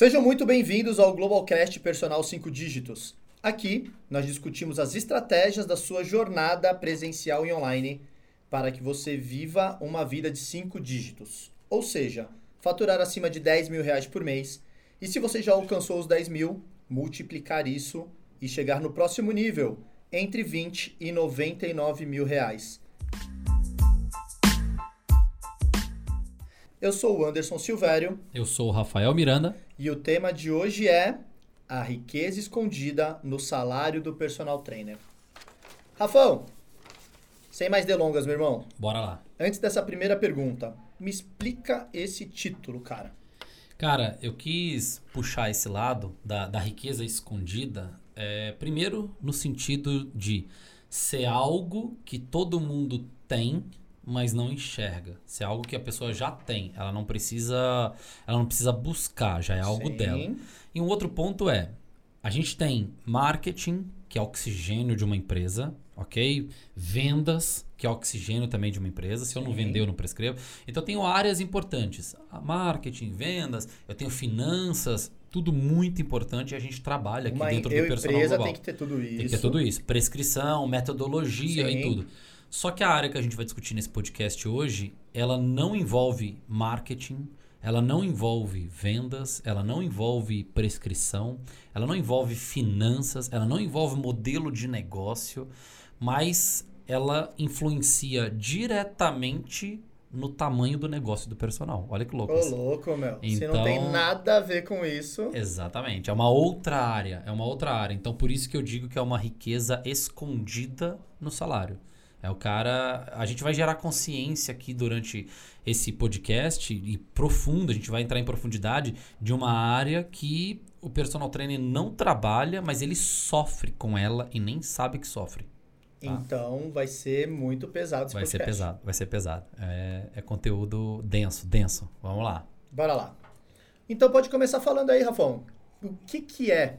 Sejam muito bem-vindos ao Globalcast Personal 5 Dígitos. Aqui nós discutimos as estratégias da sua jornada presencial e online para que você viva uma vida de 5 dígitos. Ou seja, faturar acima de 10 mil reais por mês. E se você já alcançou os 10 mil, multiplicar isso e chegar no próximo nível, entre 20 e 99 mil reais. Eu sou o Anderson Silvério. Eu sou o Rafael Miranda. E o tema de hoje é a riqueza escondida no salário do personal trainer. Rafão, sem mais delongas, meu irmão. Bora lá. Antes dessa primeira pergunta, me explica esse título, cara. Cara, eu quis puxar esse lado da, da riqueza escondida, é, primeiro no sentido de ser algo que todo mundo tem, mas não enxerga. Se é algo que a pessoa já tem, ela não precisa, ela não precisa buscar, já é algo Sim. dela. E um outro ponto é, a gente tem marketing, que é oxigênio de uma empresa, ok? Vendas, que é oxigênio também de uma empresa. Se eu não Sim. vender, eu não prescrevo. Então, eu tenho áreas importantes. Marketing, vendas, eu tenho finanças, tudo muito importante e a gente trabalha aqui Uma dentro do personal empresa global. tem que ter tudo isso. Tem que ter tudo isso. Prescrição, metodologia Sim. e tudo. Só que a área que a gente vai discutir nesse podcast hoje, ela não envolve marketing, ela não envolve vendas, ela não envolve prescrição, ela não envolve finanças, ela não envolve modelo de negócio, mas ela influencia diretamente no tamanho do negócio do personal. Olha que louco. Ô, isso. louco, meu. Se não Então- tem nada a ver com isso. Exatamente. É uma outra área. É uma outra área. Então, por isso que eu digo que é uma riqueza escondida no salário. É o cara. A gente vai gerar consciência aqui durante esse podcast e profundo. A gente vai entrar em profundidade de uma área que o personal trainer não trabalha, mas ele sofre com ela e nem sabe que sofre. Tá. Então vai ser muito pesado esse Vai ser podcast. pesado. Vai ser pesado. É, é conteúdo denso, denso. Vamos lá. Bora lá. Então pode começar falando aí, Rafão. O que que é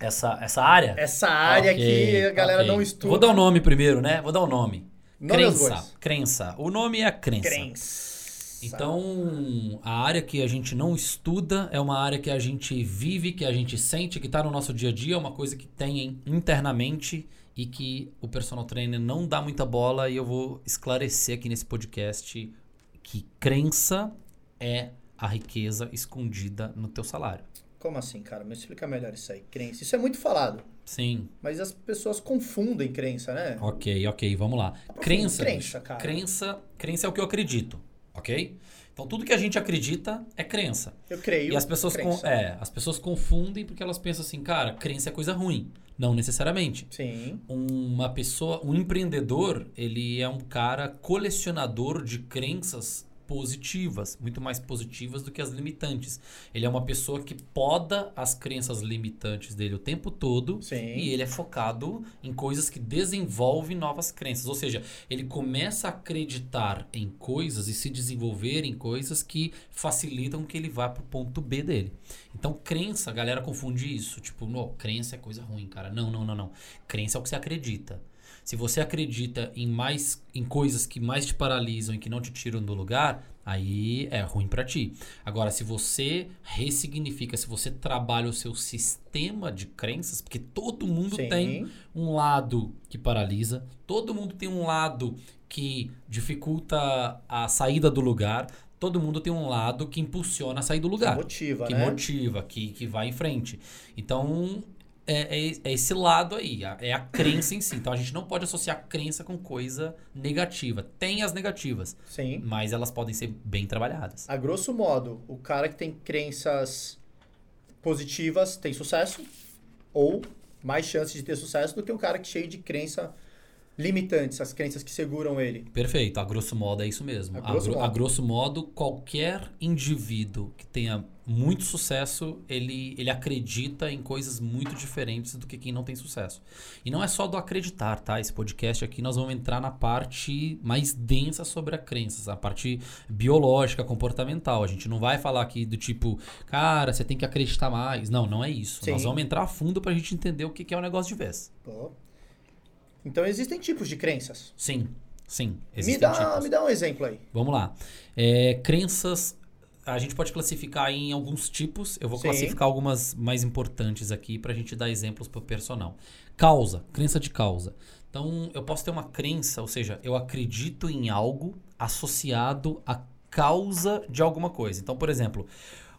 Essa, essa área. essa área Ok, que a galera ok. não estuda? Vou dar o nome primeiro, né? Vou dar o nome. Nome aos crença. Crença. O nome é a crença. Crença. Então, a área que a gente não estuda é uma área que a gente vive, que a gente sente, que está no nosso dia a dia, é uma coisa que tem em- internamente e que o personal trainer não dá muita bola e eu vou esclarecer aqui nesse podcast que crença é a riqueza escondida no teu salário. Como assim, cara? Me explica melhor isso aí. Crença. Isso é muito falado. Sim, Mas as pessoas confundem crença, né? Ok, ok, vamos lá. Crença, Crença, cara. Crença, crença é o que eu acredito, ok? Então tudo que a gente acredita é crença. Eu creio. E as pessoas, com- é, as pessoas confundem porque elas pensam assim, cara, crença é coisa ruim. Não necessariamente. Sim. Uma pessoa, um empreendedor, ele é um cara colecionador de crenças positivas, muito mais positivas do que as limitantes. Ele é uma pessoa que poda as crenças limitantes dele o tempo todo Sim. e ele é focado em coisas que desenvolvem novas crenças. Ou seja, ele começa a acreditar em coisas e se desenvolver em coisas que facilitam que ele vá pro ponto B dele. Então, crença, a galera confunde isso. Tipo, não, crença é coisa ruim, cara. Não, não, não, não. Crença é o que você acredita. Se você acredita em mais em coisas que mais te paralisam e que não te tiram do lugar, aí é ruim pra ti. Agora, se você ressignifica, se você trabalha o seu sistema de crenças, porque todo mundo Sim. tem um lado que paralisa, todo mundo tem um lado que dificulta a saída do lugar, todo mundo tem um lado que impulsiona a sair do lugar Motiva, que né? motiva, que, que vai em frente. Então, é, é, é esse lado aí, a- é a crença em si. Então, a gente não pode associar crença com coisa negativa. Tem as negativas, Sim. mas elas podem ser bem trabalhadas. A grosso modo, o cara que tem crenças positivas tem sucesso ou mais chances de ter sucesso do que um cara que é cheio de crença limitantes, as crenças que seguram ele. Perfeito, a grosso modo é isso mesmo. A grosso gro- modo. a grosso modo, qualquer indivíduo que tenha muito sucesso, ele, ele acredita em coisas muito diferentes do que quem não tem sucesso. E não é só do acreditar, tá? Esse podcast aqui nós vamos entrar na parte mais densa sobre a crença, a parte biológica, comportamental. A gente não vai falar aqui do tipo, cara, você tem que acreditar mais. Não, não é isso. Sim. Nós vamos entrar a fundo pra gente entender o que que é o negócio de vez. Pô. Então existem tipos de crenças. Sim, sim. Me existem dá, tipos. me dá um exemplo aí. Vamos lá. É, crenças. A gente pode classificar em alguns tipos. Eu vou Sim. classificar algumas mais importantes aqui pra gente dar exemplos pro personal. Causa, crença de causa. Então, eu posso ter uma crença, ou seja, eu acredito em algo associado à causa de alguma coisa. Então, por exemplo,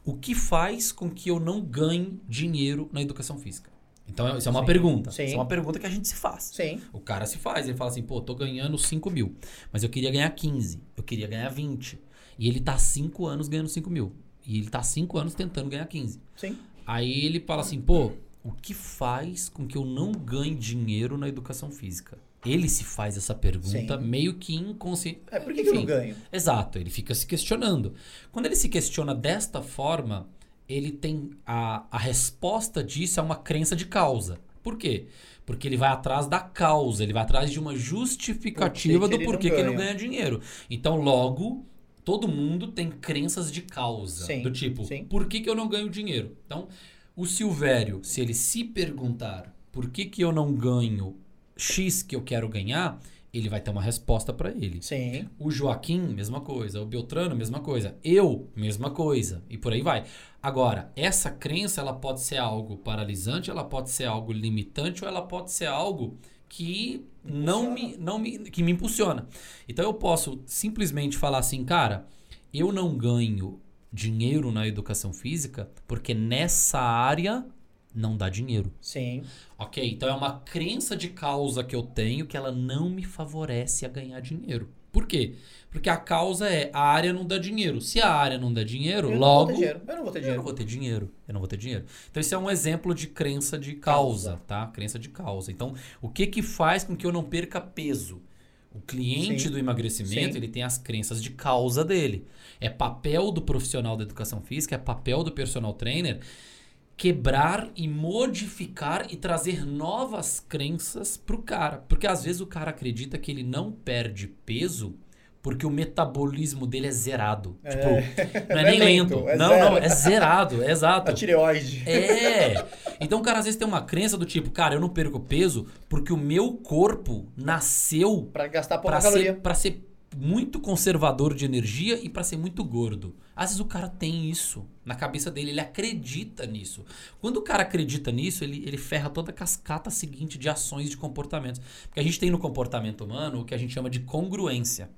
o que faz com que eu não ganhe dinheiro na educação física? Então, isso é uma Sim. pergunta. Sim. Isso é uma pergunta que a gente se faz. Sim. O cara se faz, ele fala assim, pô, tô ganhando 5 mil, mas eu queria ganhar 15, eu queria ganhar 20. E ele tá há 5 anos ganhando 5 mil. E ele tá há 5 anos tentando ganhar 15. Sim. Aí ele fala assim, pô, o que faz com que eu não ganhe dinheiro na educação física? Ele se faz essa pergunta Sim. meio que inconsciente. É, por que, que eu não ganho? Exato, ele fica se questionando. Quando ele se questiona desta forma, ele tem a, a resposta disso é uma crença de causa. Por quê? Porque ele vai atrás da causa, ele vai atrás de uma justificativa Por que que do porquê que ele não ganha dinheiro. Então, logo, todo mundo tem crenças de causa. Sim, do tipo, sim. por que, que eu não ganho dinheiro? Então, o Silvério, se ele se perguntar por que, que eu não ganho X que eu quero ganhar, ele vai ter uma resposta para ele. Sim. O Joaquim, mesma coisa. O Beltrano, mesma coisa. Eu, mesma coisa. E por aí vai. Agora, essa crença, ela pode ser algo paralisante, ela pode ser algo limitante, ou ela pode ser algo que não me, não me, que me impulsiona. Então eu posso simplesmente falar assim, cara, eu não ganho dinheiro na educação física porque nessa área não dá dinheiro. Sim. Ok, então é uma crença de causa que eu tenho que ela não me favorece a ganhar dinheiro. Por quê? Porque a causa é a área não dá dinheiro. Se a área não dá dinheiro, Eu não logo vou ter dinheiro. Eu não vou ter eu não dinheiro. vou ter dinheiro. Eu não vou ter dinheiro. Então isso é um exemplo de crença de causa, tá? Crença de causa. Então, o que que faz com que eu não perca peso? O cliente Sim. do emagrecimento, Sim. ele tem as crenças de causa dele. É papel do profissional da educação física, é papel do personal trainer quebrar e modificar e trazer novas crenças pro cara. Porque às vezes o cara acredita que ele não perde peso porque o metabolismo dele é zerado. Tipo, não é, Não é nem lento, lento. é não, zero. não, é zerado, é exato. A tireoide. É. Então o cara às vezes tem uma crença do tipo, cara, eu não perco peso porque o meu corpo nasceu Pra gastar pouca pra caloria. ser, pra ser muito conservador de energia e pra ser muito gordo. Às vezes o cara tem isso na cabeça dele, ele acredita nisso. Quando o cara acredita nisso, ele, ele ferra toda a cascata seguinte de ações de comportamentos. Porque a gente tem no comportamento humano o que a gente chama de congruência.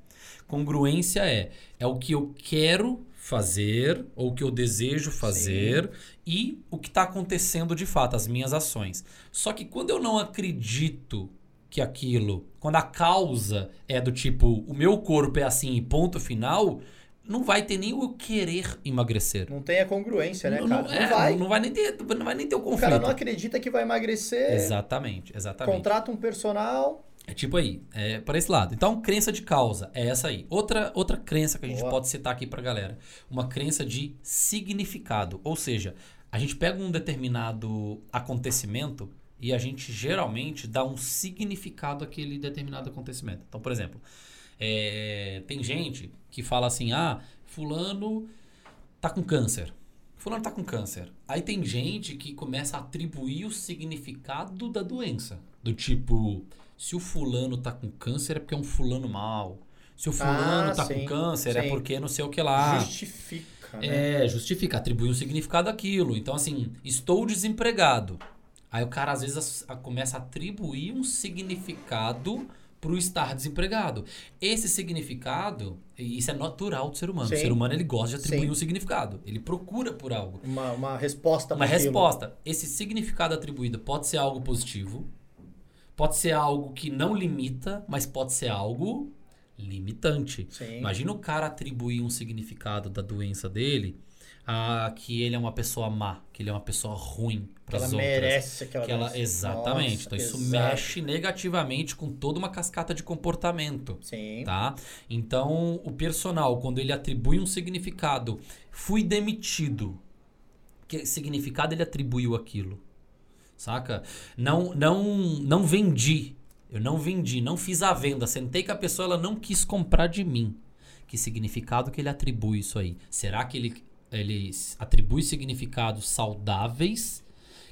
Congruência é, é o que eu quero fazer ou o que eu desejo fazer e o que está acontecendo de fato, as minhas ações. Só que quando eu não acredito que aquilo, quando a causa é do tipo, o meu corpo é assim e ponto final, não vai ter nem o querer emagrecer. Não tem a congruência, né, não, cara? não- Não, é, vai. não vai nem ter, não vai nem ter o O conflito. cara não acredita que vai emagrecer. Exatamente, exatamente. Contrata um personal. É tipo aí, é para esse lado. Então, crença de causa é essa aí. Outra, outra crença que a gente Boa. pode citar aqui pra galera. Uma crença de significado. Ou seja, a gente pega um determinado acontecimento e a gente geralmente dá um significado àquele determinado acontecimento. Então, por exemplo, é, tem gente que fala assim: ah, Fulano tá com câncer. Fulano tá com câncer. Aí tem gente que começa a atribuir o significado da doença. Do tipo, se o fulano tá com câncer é porque é um fulano mal. Se o fulano Ah, tá sim, com câncer é sim. porque não sei o que lá. Justifica, né? É, justifica, atribui um significado àquilo. Então, assim, estou desempregado. Aí o cara, às vezes, as- a- começa a atribuir um significado pro estar desempregado. Esse significado, isso é natural do ser humano. Sim. O ser humano, ele gosta de atribuir Sim. um significado. Ele procura por algo. Uma, uma resposta Uma aquilo. resposta. Esse significado atribuído pode ser algo positivo, pode ser algo que não limita, mas pode ser algo limitante. Sim. Imagina o cara atribuir um significado da doença dele a que ele é uma pessoa má, que ele é uma pessoa ruim Que para ela as outras. merece aquela Que ela, doença. exatamente. Nossa, então isso exato. mexe negativamente com toda uma cascata de comportamento. Sim. Tá? Então, o personal, quando ele atribui um significado, fui demitido. Que significado ele atribuiu aquilo? Saca? Não, não, não vendi. Eu não vendi, não fiz a venda. Sentei com a pessoa, ela não quis comprar de mim. Que significado que ele atribui isso aí? Será que ele, ele atribui significados saudáveis?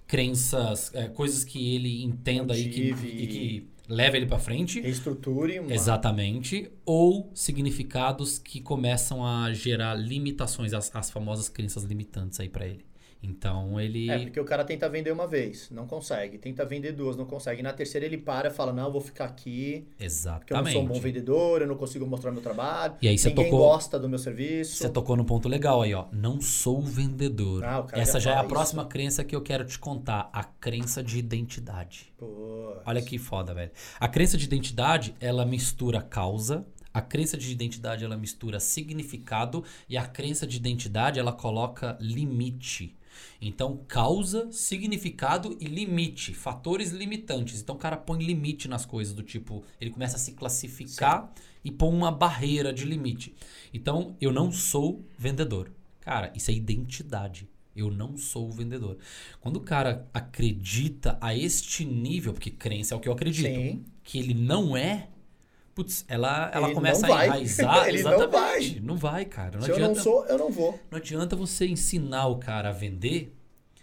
Crenças, é, coisas que ele entenda aí que, e que leva ele pra frente. Reestruture uma... Exatamente. Ou significados que começam a gerar limitações, as, as famosas crenças limitantes aí pra ele. Então ele. É, porque o cara tenta vender uma vez, não consegue. Tenta vender duas, não consegue. Na terceira ele para e fala: Não, eu vou ficar aqui. Exatamente. Porque eu não sou um bom vendedor, eu não consigo mostrar meu trabalho. E aí você ninguém tocou- gosta do meu serviço. Você tocou num ponto legal aí, ó. Não sou vendedor. Ah, o cara Essa já já é a fala próxima crença que eu quero te contar. A crença de identidade. Pô, Olha que foda, velho. A crença de identidade, ela mistura causa. A crença de identidade, ela mistura significado. E a crença de identidade, ela coloca limite. Então, causa, significado e limite. Fatores limitantes. Então, o cara põe limite nas coisas, do tipo, ele começa a se classificar e põe uma barreira de limite. Então, eu não sou vendedor. Cara, isso é identidade. Eu não sou vendedor. Quando o cara acredita a este nível, porque crença é o que eu acredito, Sim. que ele não é, putz, ela, ela Ele começa a vai. enraizar. Ele não exatamente. Não vai, cara. Não Se eu adianta, não sou, eu não vou. não adianta você ensinar o cara a vender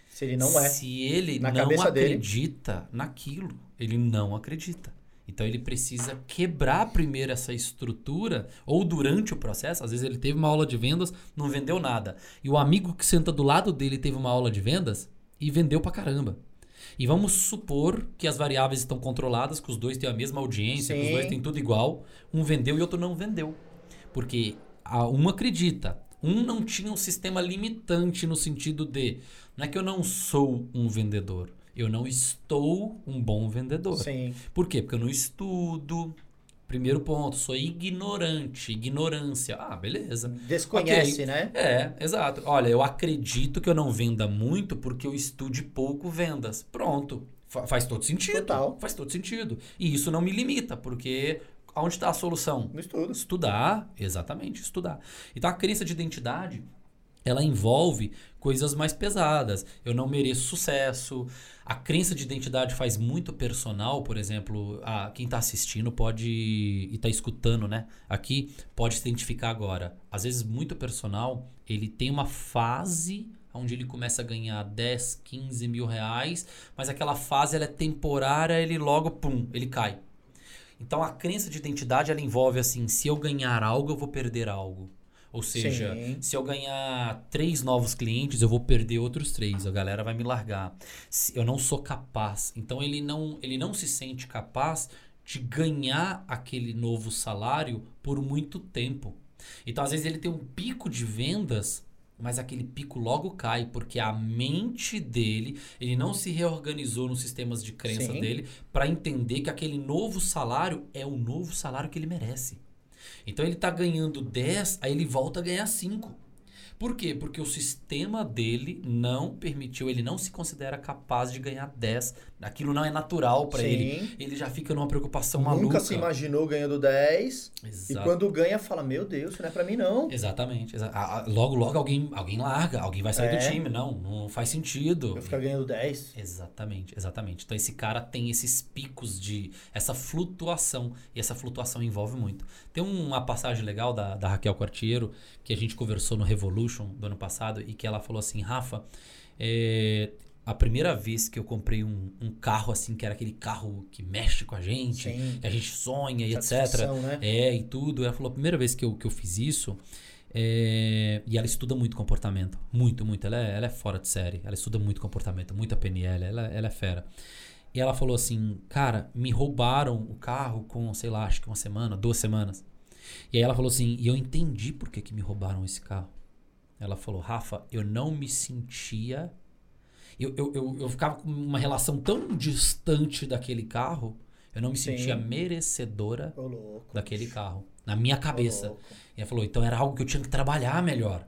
Se ele não é. se ele Na não cabeça dele. acredita naquilo. Ele não acredita. Então ele precisa quebrar primeiro essa estrutura, ou durante o processo, às vezes ele teve uma aula de vendas, não vendeu nada. E o amigo que senta do lado dele teve uma aula de vendas e vendeu pra caramba. E vamos supor que as variáveis estão controladas, que os dois têm a mesma audiência, que os Sim. dois têm tudo igual. Um vendeu e outro não vendeu. Porque a- um acredita, um não tinha um sistema limitante no sentido de não é que eu não sou um vendedor, eu não estou um bom vendedor. Sim. Por quê? Porque eu não estudo. Primeiro ponto, sou ignorante, ignorância. Ah, beleza. Desconhece, Ok. né? É, exato. Olha, eu acredito que eu não venda muito porque eu estude pouco vendas. Pronto. Fa- faz todo sentido. Total. Faz todo sentido. E isso não me limita, porque aonde está a solução? No estudo. Estudar, exatamente, estudar. Então a crença de identidade, ela envolve coisas mais pesadas. Eu não mereço sucesso. A crença de identidade faz muito personal, por exemplo, a, quem está assistindo pode e está escutando, né? Aqui pode se identificar agora. Às vezes muito personal, ele tem uma fase onde ele começa a ganhar 10, 15 mil reais, mas aquela fase ela é temporária, ele logo, pum, ele cai. Então a crença de identidade ela envolve assim, se eu ganhar algo, eu vou perder algo. Ou seja, Sim. se eu ganhar três novos clientes, eu vou perder outros três. A galera vai me largar. Eu não sou capaz. Então ele não, ele não se sente capaz de ganhar aquele novo salário por muito tempo. Então às vezes ele tem um pico de vendas, mas aquele pico logo cai porque a mente dele, ele não se reorganizou nos sistemas de crença Sim. dele para entender que aquele novo salário é o novo salário que ele merece. Então ele tá ganhando 10, aí ele volta a ganhar 5. Por quê? Porque o sistema dele não permitiu, ele não se considera capaz de ganhar 10. Aquilo não é natural para ele. Ele já fica numa preocupação Nunca maluca. se imaginou ganhando 10. E Exato. quando ganha, fala: Meu Deus, isso não é pra mim, não. Exatamente. exa- a- a- Logo, logo alguém, alguém larga, alguém vai sair É. do time. Não, não faz sentido. Eu ficar ganhando 10. Exatamente, exatamente. Então esse cara tem esses picos de. essa flutuação. E essa flutuação envolve muito. Tem uma passagem legal da, da Raquel Quartiero que a gente conversou no Revolution do ano passado e que ela falou assim: Rafa, é, a primeira vez que eu comprei um, um carro assim, que era aquele carro que mexe com a gente, Sim. que a gente sonha e etc. Né? É, e tudo. Ela falou, a primeira vez que eu, que eu fiz isso, é, e ela estuda muito comportamento. Muito, muito. Ela é, ela é fora de série. Ela estuda muito comportamento, muita PNL. Ela, ela é fera. E ela falou assim, cara, me roubaram o carro com, sei lá, acho que uma semana, duas semanas. E aí ela falou assim, e eu entendi por que, que me roubaram esse carro. Ela falou, Rafa, eu não me sentia. Eu, eu, eu, eu ficava com uma relação tão distante daquele carro, eu não me Sim. sentia merecedora daquele carro. Na minha cabeça. E ela falou, então era algo que eu tinha que trabalhar melhor.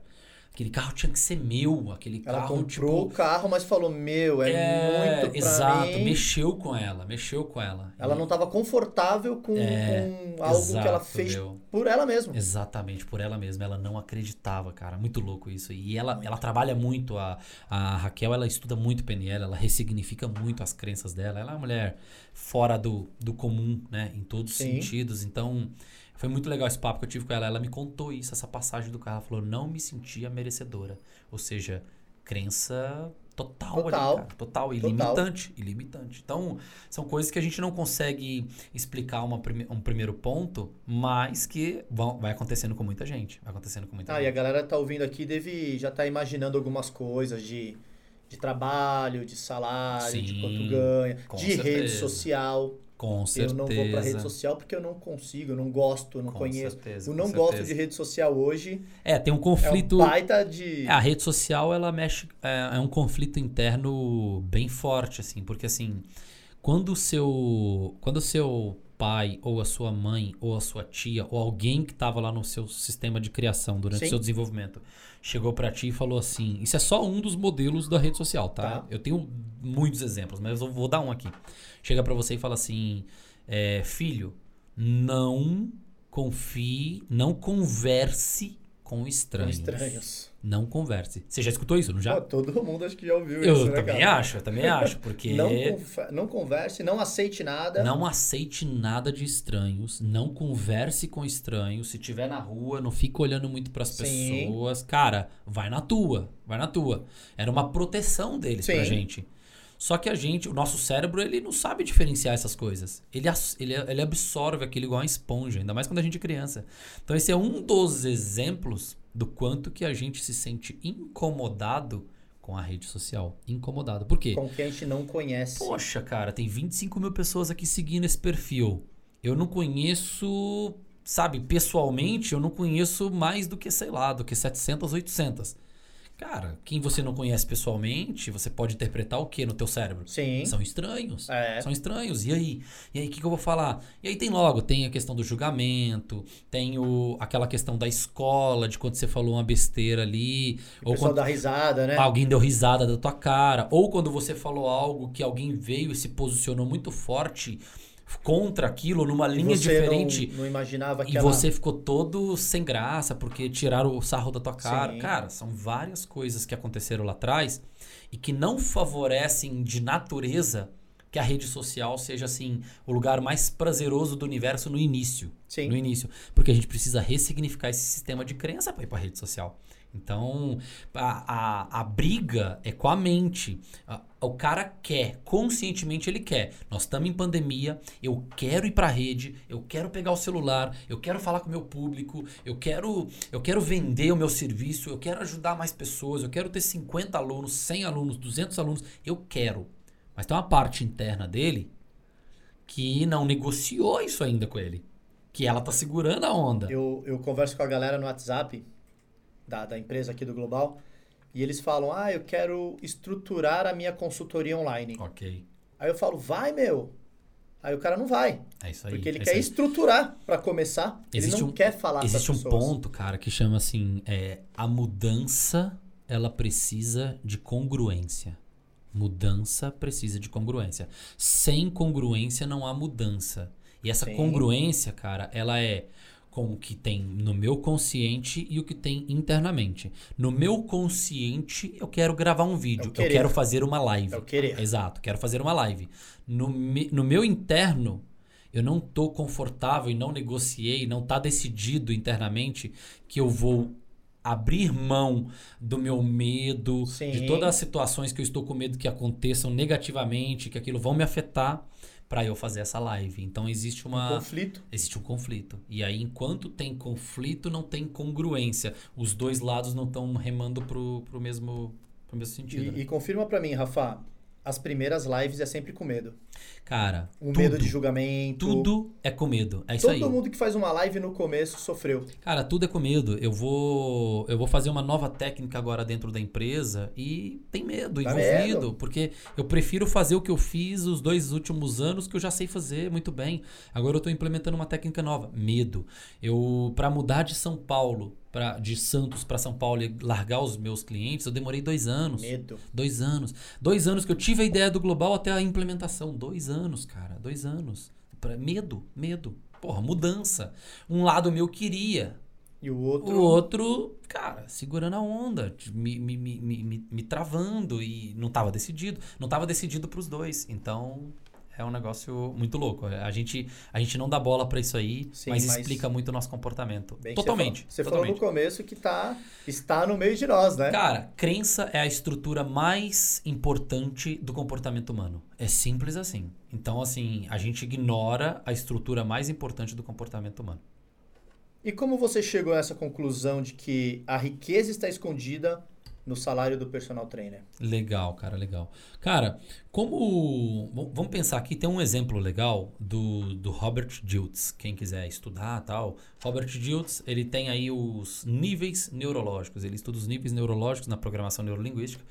Aquele carro tinha que ser meu. Aquele Ela carro, comprou tipo. o carro, mas falou: Meu, é, muito pra exato, mim. mexeu com ela, mexeu com ela. Ela E- não estava confortável com, É, com algo que ela exato, fez meu. por ela mesma. Exatamente, por ela mesma. Ela não acreditava, cara. Muito louco isso. E ela, ela trabalha muito. A, a Raquel, ela estuda muito PNL, ela ressignifica muito as crenças dela. Ela é uma mulher fora do, do comum, né? Em todos os Sim. sentidos. Então, foi muito legal esse papo que eu tive com ela. Ela me contou isso, essa passagem do carro. Ela falou, não me sentia merecedora. Ou seja, crença total, Total. ali, cara. Total, e Total. limitante, e limitante. Então, são coisas que a gente não consegue explicar uma prime- um primeiro ponto, mas que vão, vai acontecendo com muita gente. Vai acontecendo com muita Ah, e a gente. galera tá ouvindo aqui deve já tá imaginando algumas coisas de, de trabalho, de salário, de Sim, quanto ganha, de rede certeza. social. Com certeza. Eu não vou pra rede social porque eu não consigo, eu não gosto, eu não Com conheço. certeza, Eu não gosto certeza. de rede social hoje. É, tem um É conflito. um baita de. A rede social, ela mexe. É, é um conflito interno bem forte, assim, porque assim, quando o seu. Quando o seu pai, ou a sua mãe, ou a sua tia, ou alguém que estava lá no seu sistema de criação durante Sim. o seu desenvolvimento, chegou pra ti e falou assim: Isso é só um dos modelos da rede social, tá? Tá. Eu tenho muitos exemplos, mas eu vou dar um aqui. Chega pra você e fala assim: é, Filho, não confie, não converse com com estranhos. estranhos. Não converse. Você já escutou isso, não já? Pô, todo mundo acho que já ouviu eu isso, né, também cara? acho, eu também acho, porque Não, não, não converse, não aceite nada. aceite nada de estranhos, não converse com estranhos. Se tiver na rua, não fica olhando muito pras Sim. pessoas. Cara, vai na tua, vai na tua. Era uma proteção deles pra Sim. gente. Só que a gente, o nosso cérebro, ele não sabe diferenciar essas coisas. Ele, ele, ele absorve aquilo igual uma esponja, ainda mais quando a gente é criança. Então esse é um dos exemplos do quanto que a gente se sente incomodado com a rede social. Incomodado. Por quê? Com quem a gente não conhece. Poxa, cara, tem 25 mil pessoas aqui seguindo esse perfil. Eu não conheço, sabe, pessoalmente, eu não conheço mais do que, sei lá, do que 700, 800. Cara, quem você não conhece pessoalmente, você pode interpretar o que no teu cérebro? Sim. São estranhos. É. São estranhos. E aí? E aí, o que, que eu vou falar? E aí tem logo, tem a questão do julgamento, tem o, aquela questão da escola, de quando você falou uma besteira ali. O ou pessoal quando dá risada, né? alguém deu risada da tua cara. Ou quando você falou algo que alguém veio e se posicionou muito forte contra aquilo, numa linha você diferente. Não, não imaginava que E ela... você ficou todo sem graça porque tiraram o sarro da tua cara. Sim. Cara, são várias coisas que aconteceram lá atrás e que não favorecem de natureza que a rede social seja assim o lugar mais prazeroso do universo no início. Sim. No início, porque a gente precisa ressignificar esse sistema de crença para ir para rede social. Então, a, a, a briga é com a mente. A- o cara quer, conscientemente ele quer. Nós estamos em pandemia, eu quero ir para a rede, eu quero pegar o celular, eu quero falar com o meu público, eu quero, eu quero vender o meu serviço, eu quero ajudar mais pessoas, eu quero ter 50 alunos, 100 alunos, 200 alunos, eu quero. Mas tem uma parte interna dele que não negociou isso ainda com ele. Que ela tá segurando a onda. Eu, eu converso com a galera no WhatsApp da, da empresa aqui do Global e eles falam, ah, eu quero estruturar a minha consultoria online. Ok. Aí eu falo, vai, meu. Aí o cara não vai. É isso aí. Porque ele é quer estruturar para começar. Existe ele não um- quer falar Existe um ponto, cara, que chama assim: é, a mudança ela precisa de congruência. Mudança precisa de congruência. Sem congruência não há mudança. E essa Sim. congruência, cara, ela é com o que tem no meu consciente e o que tem internamente. No meu consciente, eu quero gravar um vídeo, eu querer. quero fazer uma live. É o querer. Exato, quero fazer uma live. No, me- no meu interno, eu não tô confortável e não negociei, não tá decidido internamente que eu vou abrir mão do meu medo, Sim. de todas as situações que eu estou com medo que aconteçam negativamente, que aquilo vão me afetar para eu fazer essa live. Então existe uma Conflito. existe um conflito. E aí enquanto tem conflito, não tem congruência. Os dois lados não estão remando pro, pro mesmo pro mesmo sentido. né? E, e confirma para mim, Rafa, as primeiras lives é sempre com medo. Cara, O tudo, medo de julgamento. tudo é com medo. É isso Todo aí. mundo que faz uma live no começo sofreu. Cara, tudo é com medo. Eu vou, eu vou fazer uma nova técnica agora dentro da empresa e tem medo Dá envolvido, medo. porque eu prefiro fazer o que eu fiz os dois últimos anos que eu já sei fazer muito bem. Agora eu tô implementando uma técnica nova, medo. Eu para mudar de São Paulo, pra, de Santos para São Paulo e largar os meus clientes, eu demorei dois anos. Medo. Dois anos. Dois anos que eu tive a ideia do global até a implementação. Dois anos, cara. Dois anos. Pra- Medo, medo. Porra, mudança. Um lado meu queria. E o outro. O outro, cara, segurando a onda, me, me, me, me, me- me travando e não tava decidido. Não tava decidido pros dois. Então, é um negócio muito louco. A gente, a gente não dá bola para isso aí, Sim, mas, mas- explica muito o nosso comportamento. Totalmente. Você falou, você falou totalmente. no começo que tá, está no meio de nós, né? Cara, crença é a estrutura mais importante do comportamento humano. É simples assim. Então, assim, a gente ignora a estrutura mais importante do comportamento humano. E como você chegou a essa conclusão de que a riqueza está escondida no salário do personal trainer? Legal, cara, legal. Cara, como. Vamos pensar aqui, tem um exemplo legal do, do Robert Diltz. Quem quiser estudar tal. Robert Diltz, ele tem aí os níveis neurológicos. Ele estuda os níveis neurológicos na programação neurolinguística.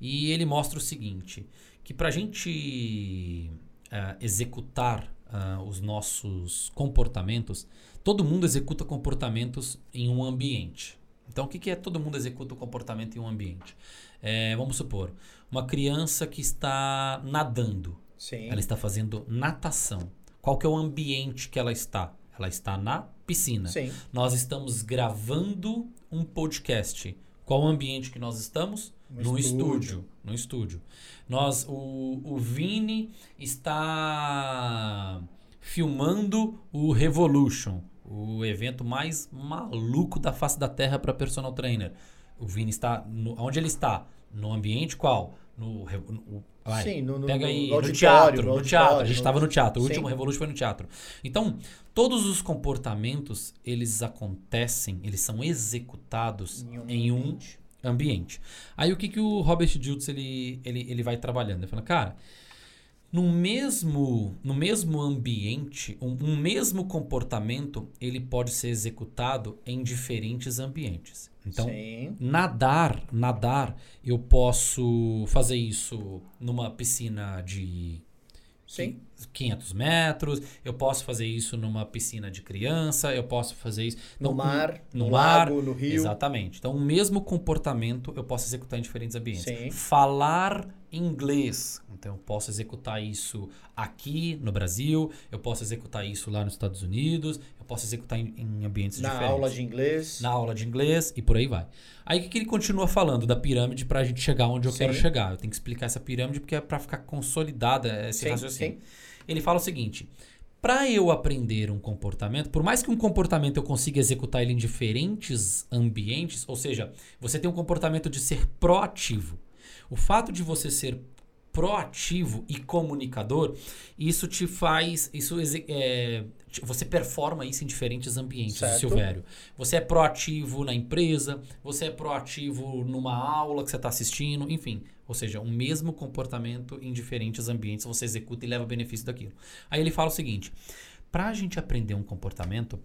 E ele mostra o seguinte: que para a gente ah, executar ah, os nossos comportamentos, todo mundo executa comportamentos em um ambiente. Então, o que, que é todo mundo executa o comportamento em um ambiente? É, vamos supor, uma criança que está nadando, Sim. ela está fazendo natação. Qual que é o ambiente que ela está? Ela está na piscina. Sim. Nós estamos gravando um podcast. Qual o ambiente que nós estamos? No no estúdio. estúdio. No estúdio. Nós, o, o Vini está filmando o Revolution, o evento mais maluco da face da Terra para personal trainer. O Vini está. No, onde ele está? No ambiente qual? No. no- vai, Sim, no- no- Pega no aí, no, auditório, teatro, no no teatro. A gente no- estava no teatro. O último Revolution foi no teatro. Então, todos os comportamentos, eles acontecem, eles são executados Em um em um ambiente. ambiente. Aí o que, que o Robert Diltz ele, ele, ele vai trabalhando? Ele fala, cara, no mesmo, no mesmo ambiente, um, um mesmo comportamento, ele pode ser executado em diferentes ambientes. Então, Sim. nadar, nadar, eu posso fazer isso numa piscina de Sim. 500 metros, eu posso fazer isso numa piscina de criança, eu posso fazer isso No Então, mar, no, no mar, lago, no rio. Exatamente. Então, o mesmo comportamento eu posso executar em diferentes ambientes. Sim. Falar inglês. Então, eu posso executar isso aqui no Brasil, eu posso executar isso lá nos Estados Unidos, eu posso executar em, em ambientes Na diferentes. aula de inglês. Na aula de inglês e por aí vai. Aí o que, ele continua falando da pirâmide pra gente chegar onde eu Sim. quero chegar? Eu tenho que explicar essa pirâmide porque é pra ficar consolidada esse Sim, raciocínio. sim. Ele fala o seguinte: para eu aprender um comportamento, por mais que um comportamento eu consiga executar ele em diferentes ambientes, ou seja, você tem um comportamento de ser proativo. O fato de você ser proativo e comunicador, isso te faz, isso é, você performa isso em diferentes ambientes, Certo. Silvério. Você é proativo na empresa, você é proativo numa aula que você está assistindo, enfim. Ou seja, o mesmo comportamento em diferentes ambientes você executa e leva benefício daquilo. Aí ele fala o seguinte: para a gente aprender um comportamento,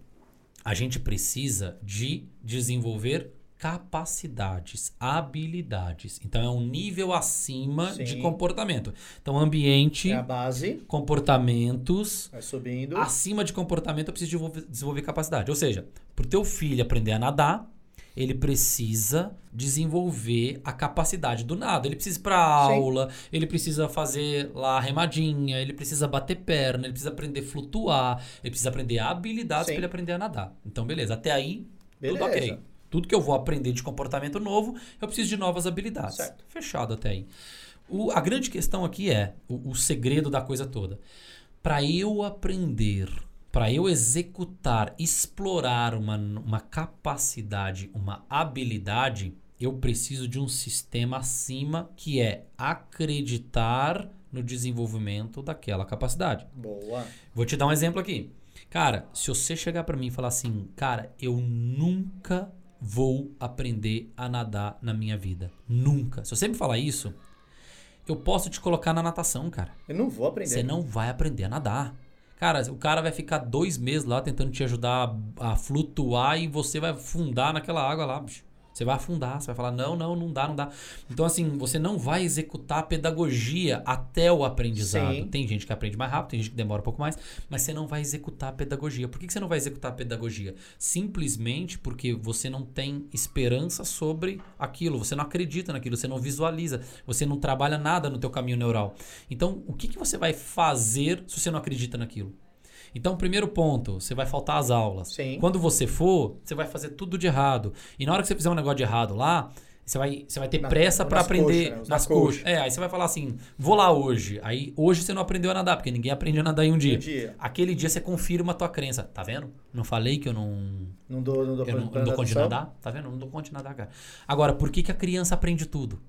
a gente precisa de desenvolver capacidades, habilidades. Então é um nível acima Sim. de comportamento. Então ambiente, É a base. comportamentos, Vai subindo. acima de comportamento eu preciso desenvolver, desenvolver capacidade. Ou seja, para o teu filho aprender a nadar, ele precisa desenvolver a capacidade do nado. Ele precisa ir para aula, ele precisa fazer lá remadinha, ele precisa bater perna, ele precisa aprender a flutuar, ele precisa aprender habilidades para ele aprender a nadar. Então, beleza. Até aí, Beleza. tudo ok. Tudo que eu vou aprender de comportamento novo, eu preciso de novas habilidades. Certo. Fechado até aí. O- a grande questão aqui é o, o segredo da coisa toda. Para eu aprender, para eu executar, explorar uma, uma capacidade, uma habilidade, eu preciso de um sistema acima que é acreditar no desenvolvimento daquela capacidade. Boa. Vou te dar um exemplo aqui. Cara, se você chegar pra mim e falar assim, cara, eu nunca vou aprender a nadar na minha vida. Nunca. Se você me falar isso, eu posso te colocar na natação, cara. Eu não vou aprender. Você não vai aprender a nadar. Cara, o cara vai ficar dois meses lá tentando te ajudar a, a flutuar e você vai afundar naquela água lá, bicho. Você vai afundar, você vai falar, não, não, não dá, não dá. Então, assim, você não vai executar a pedagogia até o aprendizado. Sim. Tem gente que aprende mais rápido, tem gente que demora um pouco mais, mas você não vai executar a pedagogia. Por que, que você não vai executar a pedagogia? Simplesmente porque você não tem esperança sobre aquilo, você não acredita naquilo, você não visualiza, você não trabalha nada no teu caminho neural. Então, o que, que você vai fazer se você não acredita naquilo? Então, primeiro ponto, você vai faltar às aulas. Sim. Quando você for, você vai fazer tudo de errado. E na hora que você fizer um negócio de errado lá, Você vai, você vai ter Na- pressa nas pra aprender coxas, né? Os nas na coxa. coxas. É, aí você vai falar assim: vou lá hoje. Aí hoje você não aprendeu a nadar, porque ninguém aprende a nadar em um dia. Um dia. Aquele dia você confirma a tua crença. Tá vendo? Não falei que eu não. Não dou, não dou, Eu não, não dou conta de nadar? Tá vendo? Não dou conta de nadar, cara. Agora, por que, que a criança aprende tudo?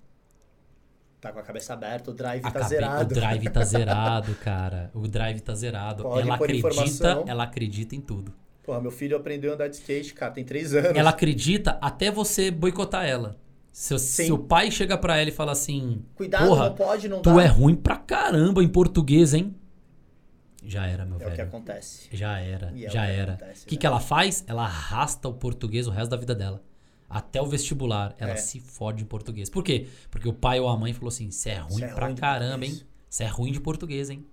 Tá com a cabeça aberta, o drive tá zerado. O drive tá zerado, cara. O drive tá zerado. Pode ela acredita, informação. ela acredita em tudo. Porra, meu filho aprendeu a andar de skate, cara, tem três anos. Ela acredita até você boicotar ela. Seu, Sim. seu pai chega pra ela e fala assim: Cuidado, Porra, não pode, não Tu dá. é ruim pra caramba em português, hein? Já era, meu É o que velho. acontece. Já era, é o já que era. O que, né? que ela faz? Ela arrasta o português o resto da vida dela. Até o vestibular. Ela É. se fode em português. Por quê? Porque o pai ou a mãe falou assim: você é ruim é pra ruim caramba, hein? português." Você é ruim de português, hein?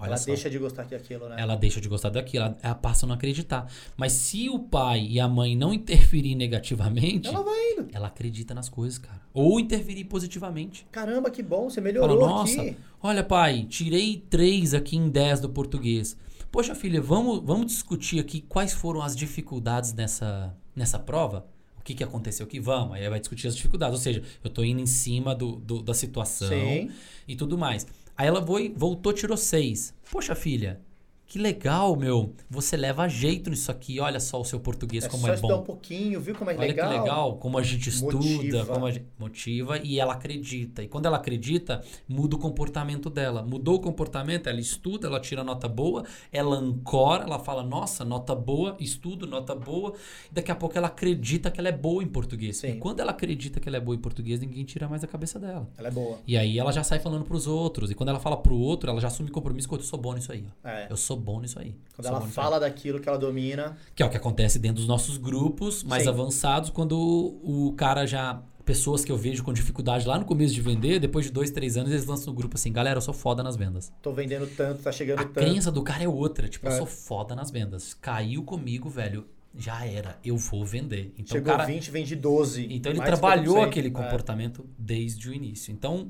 Olha ela só. deixa de gostar daquilo, né? Ela deixa de gostar daquilo, ela, ela passa a não acreditar. Mas se o pai e a mãe não interferir negativamente, Ela ela, vai indo. acredita nas coisas, cara. Ou interferir positivamente. Caramba, que bom, você Fala, melhorou nossa, aqui. olha pai, tirei três aqui em 10 do português. Poxa filha, vamos, vamos discutir aqui quais foram as dificuldades nessa, nessa prova? O que, que aconteceu aqui? Vamos, aí vai discutir as dificuldades. Ou seja, eu tô indo em cima do, do- da situação Sim. e tudo mais. Aí ela foi, voltou, tirou seis. Poxa filha, que legal, meu. Você leva jeito nisso aqui. Olha só o seu português É como só é bom. um pouquinho, viu como é Olha legal? que legal, como a gente estuda, Motiva. como a gente motiva e ela acredita. E quando ela acredita, muda o comportamento dela. Mudou o comportamento, ela estuda, ela tira nota boa, ela ancora, ela fala: "Nossa, nota boa, estudo, nota boa". E daqui a pouco ela acredita que ela é boa em português. Sim. E quando ela acredita que ela é boa em português, ninguém tira mais a cabeça dela. Ela é boa. E aí ela já sai falando pros outros. E quando ela fala pro outro, ela já assume compromisso que eu sou bom nisso aí. ó. É. Eu sou bom nisso aí. Quando Sou ela fala daquilo que ela domina, Que é o que acontece dentro dos nossos grupos mais Sim. avançados, quando o, cara já. Pessoas que eu vejo com dificuldade lá no começo de vender, depois de dois, três anos, eles lançam no grupo assim: galera, eu sou foda nas vendas. tô vendendo tanto, tá chegando A tanto. crença do cara é outra. Tipo, eu É. sou foda nas vendas. Caiu comigo, velho. Já era. Eu vou vender. Então, Chegou cara. 20, vende 12. Então ele trabalhou 50%. aquele É. comportamento desde o início. Então,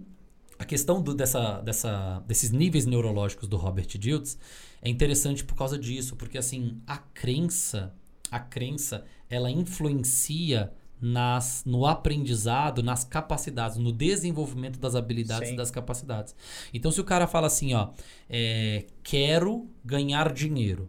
a questão do- dessa, dessa, desses níveis neurológicos do Robert Diltz é interessante por causa disso, porque assim, a crença, a crença, ela influencia nas, no aprendizado, nas capacidades, no desenvolvimento das habilidades Sim. e das capacidades. Então, se o cara fala assim, ó, é, quero ganhar dinheiro.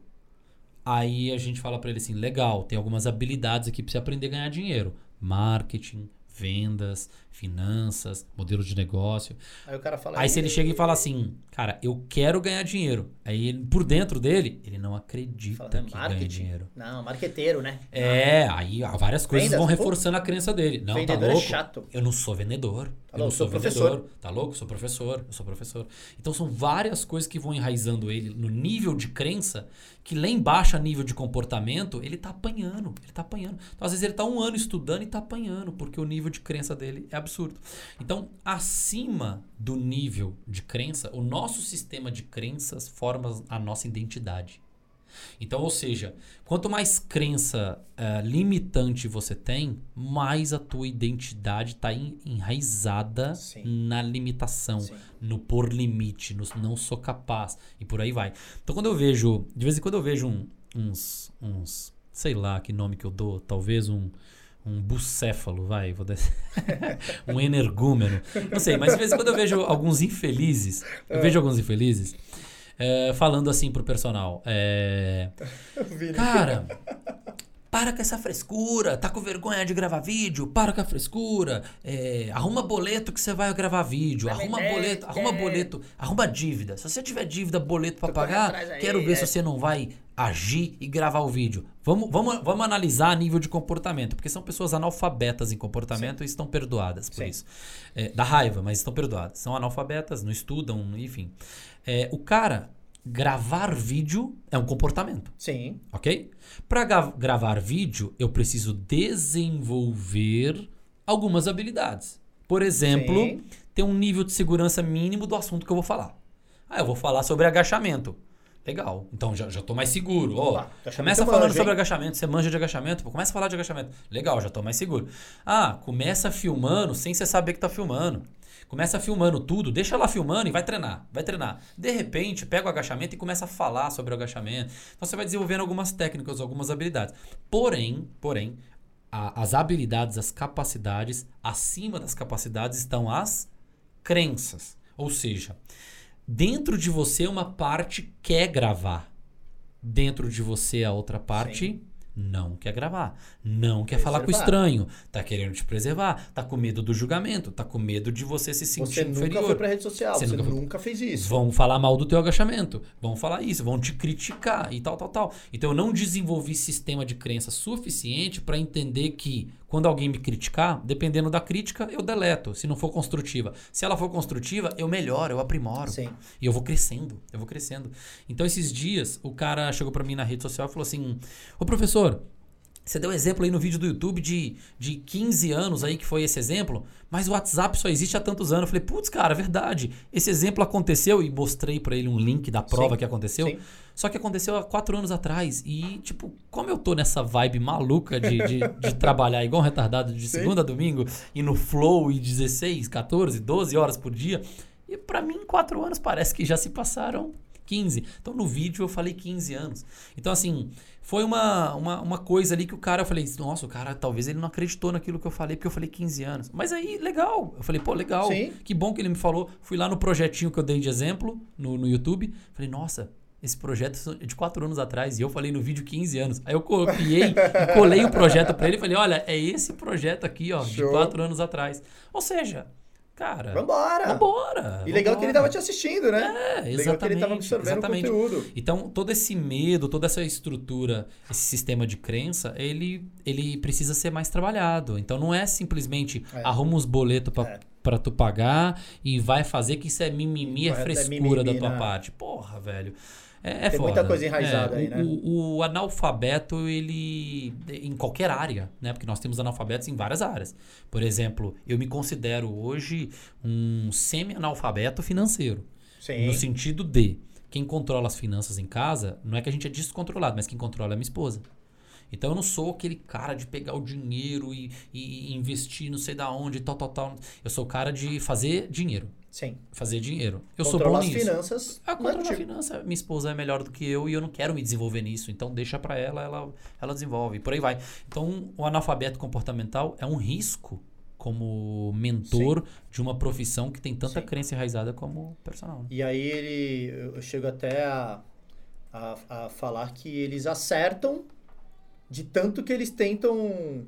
Aí a gente fala pra ele assim, legal, tem algumas habilidades aqui pra você aprender a ganhar dinheiro. Marketing, vendas, finanças, modelo de negócio. Aí o cara fala. Aí se ele chega e fala assim, cara, eu quero ganhar dinheiro. Aí ele, por dentro dele, ele não acredita fala, que "É ganha marketing?" dinheiro. Não, marqueteiro, né? É, aí ó, várias coisas Vendas, vão pô. reforçando a crença dele. Não, tá Vendedor é louco? chato. Eu não sou vendedor. Tá eu não louco, sou sou vendedor. professor. Tá louco? Sou professor. Eu sou professor. Então são várias coisas que vão enraizando ele no nível de crença, que lá embaixo, a nível de comportamento, ele tá apanhando. Ele tá apanhando. Então, às vezes, ele tá um ano estudando e tá apanhando, porque o nível de crença dele é absurdo. Então, acima do nível de crença, o nosso sistema de crenças forma a nossa identidade. Então, ou seja, quanto mais crença eh, limitante você tem, mais a tua identidade está enraizada Sim. na limitação, Sim. no por limite, no não sou capaz e por aí vai. Então, quando eu vejo, de vez em quando eu vejo um- uns, uns, sei lá que nome que eu dou, talvez um um bucéfalo, vai, vou dar... um energúmeno, não sei, mas de vez em quando eu vejo alguns infelizes, eu vejo alguns infelizes eh, falando assim pro personal, é. Cara, para com essa frescura. Tá com vergonha de gravar vídeo? Para com a frescura. É, arruma boleto que você vai gravar vídeo. Arruma boleto, arruma quer. boleto, arruma dívida. Se você tiver dívida, boleto corre pagar, quero ver é. se você não vai agir e gravar o vídeo. Vamos, vamos, vamos analisar a nível de comportamento, porque são pessoas analfabetas em comportamento e estão perdoadas por Sim. isso. É, dá raiva, mas estão perdoadas. São analfabetas, não estudam, enfim. É, o cara gravar vídeo é um comportamento Sim. ok? Para gravar vídeo, eu preciso desenvolver algumas habilidades. Por exemplo, Sim. ter um nível de segurança mínimo do assunto que eu vou falar. Ah, eu vou falar sobre agachamento. Legal. Então já, já tô mais seguro. Ó, agachamento começa falando manjo, sobre hein? agachamento. Você manja de agachamento? Pô, começa a falar de agachamento. Legal, já tô mais seguro. Ah, começa filmando sem você saber que tá filmando. Começa filmando tudo, deixa lá filmando e vai treinar, vai treinar. De repente, pega o agachamento e começa a falar sobre o agachamento. Então você vai desenvolvendo algumas técnicas, algumas habilidades. Porém, porém, a- as habilidades, as capacidades, acima das capacidades estão as crenças. Ou seja, dentro de você uma parte quer gravar. Dentro de você a outra parte não quer gravar. Não quer falar com o Preservar. estranho. Tá querendo te preservar. Tá com medo do julgamento. Tá com medo de você se sentir Você nunca inferior. foi pra rede social, Você você, nunca nunca, fez isso. Vão falar mal do teu agachamento, vão falar isso, vão te criticar e tal, tal, tal. Então eu não desenvolvi sistema de crença suficiente para entender que quando alguém me criticar, dependendo da crítica, eu deleto, se não for construtiva. Se ela for construtiva, eu melhoro, eu aprimoro. Sim. E eu vou crescendo, eu vou crescendo. Então esses dias, o cara chegou para mim na rede social e falou assim: "Ô professor, você deu exemplo aí no vídeo do YouTube de, de 15 anos aí que foi esse exemplo, mas o WhatsApp só existe há tantos anos. Eu falei, putz, cara, é verdade. Esse exemplo aconteceu e mostrei pra ele um link da prova Sim, que aconteceu. sim. Só que aconteceu há quatro anos atrás. E, tipo, como eu tô nessa vibe maluca de, de, de trabalhar igual um retardado de segunda a domingo e no flow e 16, 14, 12 horas por dia, e pra mim, quatro anos parece que já se passaram 15. Então no vídeo eu falei 15 anos. Então, assim, foi uma, uma, uma coisa ali que o cara, eu falei, nossa, o cara talvez ele não acreditou naquilo que eu falei, porque eu falei 15 anos. Mas aí, legal. Eu falei, pô, legal. Sim. Que bom que ele me falou. Fui lá no projetinho que eu dei de exemplo no, no YouTube. Falei, nossa. Esse projeto é de 4 anos atrás e eu falei no vídeo 15 anos. Aí eu copiei e colei o projeto pra ele e falei: Olha, é esse projeto aqui, ó, de Show. 4 anos atrás. Ou seja, cara. Vambora! Vambora! E legal que ele vambora. tava te assistindo, né? É, Legal que ele exatamente. tava absorvendo exatamente. o conteúdo. Então, todo esse medo, toda essa estrutura, esse sistema de crença, ele, ele precisa ser mais trabalhado. Então, não é simplesmente É. arruma uns boletos pra, É. pra tu pagar e vai fazer que isso é mimimi, é Correto, é frescura mimimi, da tua né? parte. Porra, velho. É, é Tem foda. muita coisa enraizada É, aí, né? O, o analfabeto, ele. Em qualquer área, né? Porque nós temos analfabetos em várias áreas. Por exemplo, eu me considero hoje um semi-analfabeto financeiro. Sim. No sentido de quem controla as finanças em casa, não é que a gente é descontrolado, mas quem controla é minha esposa. Então eu não sou aquele cara de pegar o dinheiro e, e investir não sei da onde, tal, tal, tal. Eu sou o cara de fazer dinheiro. Sim. Fazer dinheiro. Eu sou bom as nisso. finanças. A não é controlar a finança, minha esposa é melhor do que eu e eu não quero me desenvolver nisso. Então deixa pra ela, ela, ela desenvolve. Por aí vai. Então o analfabeto comportamental é um risco como mentor de uma profissão que tem tanta Sim. crença enraizada como personal. né? E aí ele. Eu chego até a, a, a falar que eles acertam de tanto que eles tentam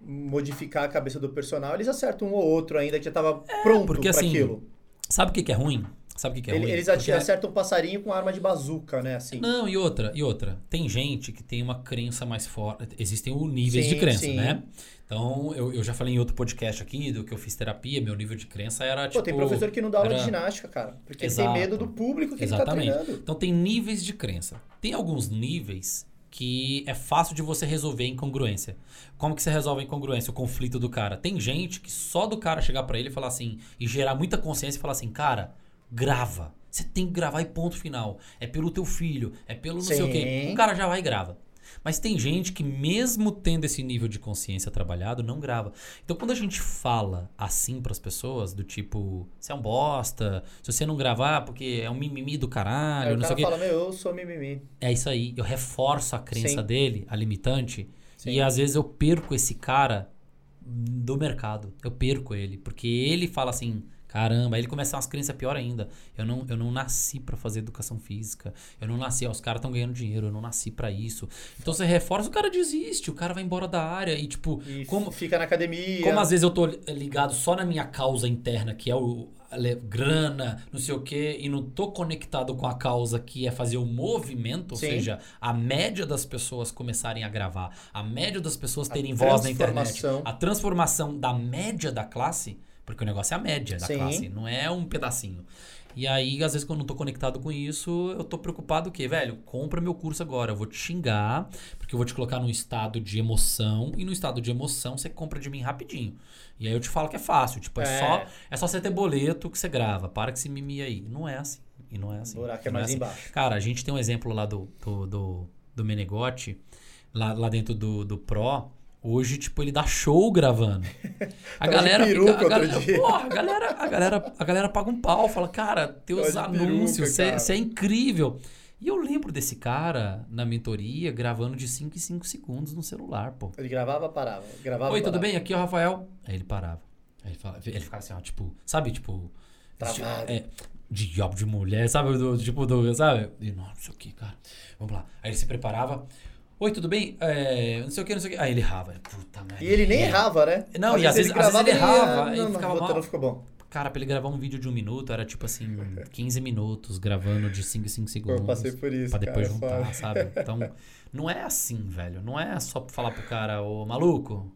modificar a cabeça do personal, eles acertam um ou outro ainda que já tava pronto É, porque, para assim, aquilo. Sabe o que, que é ruim? Sabe o que, que é Ele- ruim? eles Porque é- acertam um passarinho com arma de bazuca, né? Assim. Não, e outra, e outra. Tem gente que tem uma crença mais forte. Existem níveis Sim, de crença, sim. né? Então, eu, eu já falei em outro podcast aqui do que eu fiz terapia, meu nível de crença era Pô, tipo. tem professor que não dá aula era- de ginástica, cara. Porque ele Exato. tem medo do público que Exatamente. ele tá treinando. Então tem níveis de crença. Tem alguns níveis que é fácil de você resolver incongruência. Como que você resolve a incongruência, o conflito do cara? Tem gente que só do cara chegar pra ele e falar assim, e gerar muita consciência e falar assim, cara, grava. Você tem que gravar e ponto final. É pelo teu filho, é pelo não sei o quê. Sim. O cara já vai e grava. Mas tem gente que, mesmo tendo esse nível de consciência trabalhado, não grava. Então, quando a gente fala assim pras pessoas, do tipo, você é um bosta, se você não gravar, porque é um mimimi do caralho, o não sei o quê. fala, meu, eu sou mimimi. É isso aí. Eu reforço a crença Sim. dele, a limitante, Sim. e às vezes eu perco esse cara do mercado. Eu perco ele. Porque ele fala assim. Caramba, aí ele começa umas crenças pior ainda. Eu não, eu não nasci pra fazer educação física. Eu não nasci, ó, os caras estão ganhando dinheiro, eu não nasci pra isso. Então você reforça, o cara desiste, o cara vai embora da área e tipo, E como, fica na academia. como às vezes eu tô ligado só na minha causa interna, que é o a grana, não sei o quê, e não tô conectado com a causa que é fazer o movimento, ou Sim. seja, a média das pessoas começarem a gravar, a média das pessoas A terem voz na internet, a transformação da média da classe, porque o negócio é a média da Sim. classe, não é um pedacinho. E aí, às vezes, quando eu não tô conectado com isso, eu tô preocupado o quê? Velho, compra meu curso agora. Eu vou te xingar, porque eu vou te colocar num estado de emoção. E no estado de emoção, você compra de mim rapidinho. E aí eu te falo que é fácil. Tipo, é, É. só é só você ter boleto que você grava. Para que se mimir aí. Não é assim. E não é assim. O buraco é não mais assim. embaixo. Cara, a gente tem um exemplo lá do, do, do, do Menegote, lá, lá dentro do, do Pro. Hoje, tipo, ele dá show gravando. A de galera peruca. A galera, porra, a galera, a, galera, a galera paga um pau, fala, cara, teus peruca, anúncios, você é incrível. E eu lembro desse cara na mentoria gravando de 5 em 5 segundos no celular, pô. Ele gravava, parava. Gravava, Oi, tudo parava. bem? Aqui é o Rafael. Aí ele parava. Aí ele, falava, ele ficava assim, ó, tipo, sabe, tipo. Travado. É, de job de mulher, sabe? Do, tipo, do, sabe? E, não, não sei o que, cara. Vamos lá. Aí ele se preparava. Oi, tudo bem? É, não sei o que, não sei o que. Aí ele errava. Puta merda. E ele nem é. errava, né? Não, e às vezes- às vezes ele errava, aí Não, não, ficava mal. não ficou bom. Cara, pra ele gravar um vídeo de um minuto, era tipo assim, 15 minutos, gravando de 5 em 5 segundos. Eu passei por isso, Pra depois cara, juntar, foda. sabe? Então, não é assim, velho. Não é só falar pro cara, ô maluco,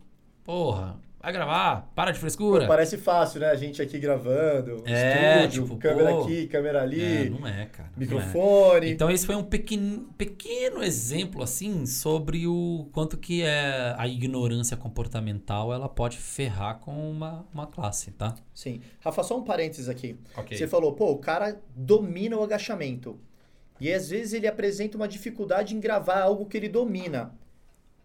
porra, vai gravar, para de frescura. Pô, parece fácil, né? A gente aqui gravando, É, estúdio, tipo, câmera pô. aqui, câmera ali, É, não é, cara. é. microfone. Então esse foi um pequeno, pequeno exemplo assim sobre o quanto que é a ignorância comportamental ela pode ferrar com uma, uma classe, tá? Sim. Rafa, só um parênteses aqui. Ok. Você falou, pô, o cara domina o agachamento. E às vezes ele apresenta uma dificuldade em gravar algo que ele domina.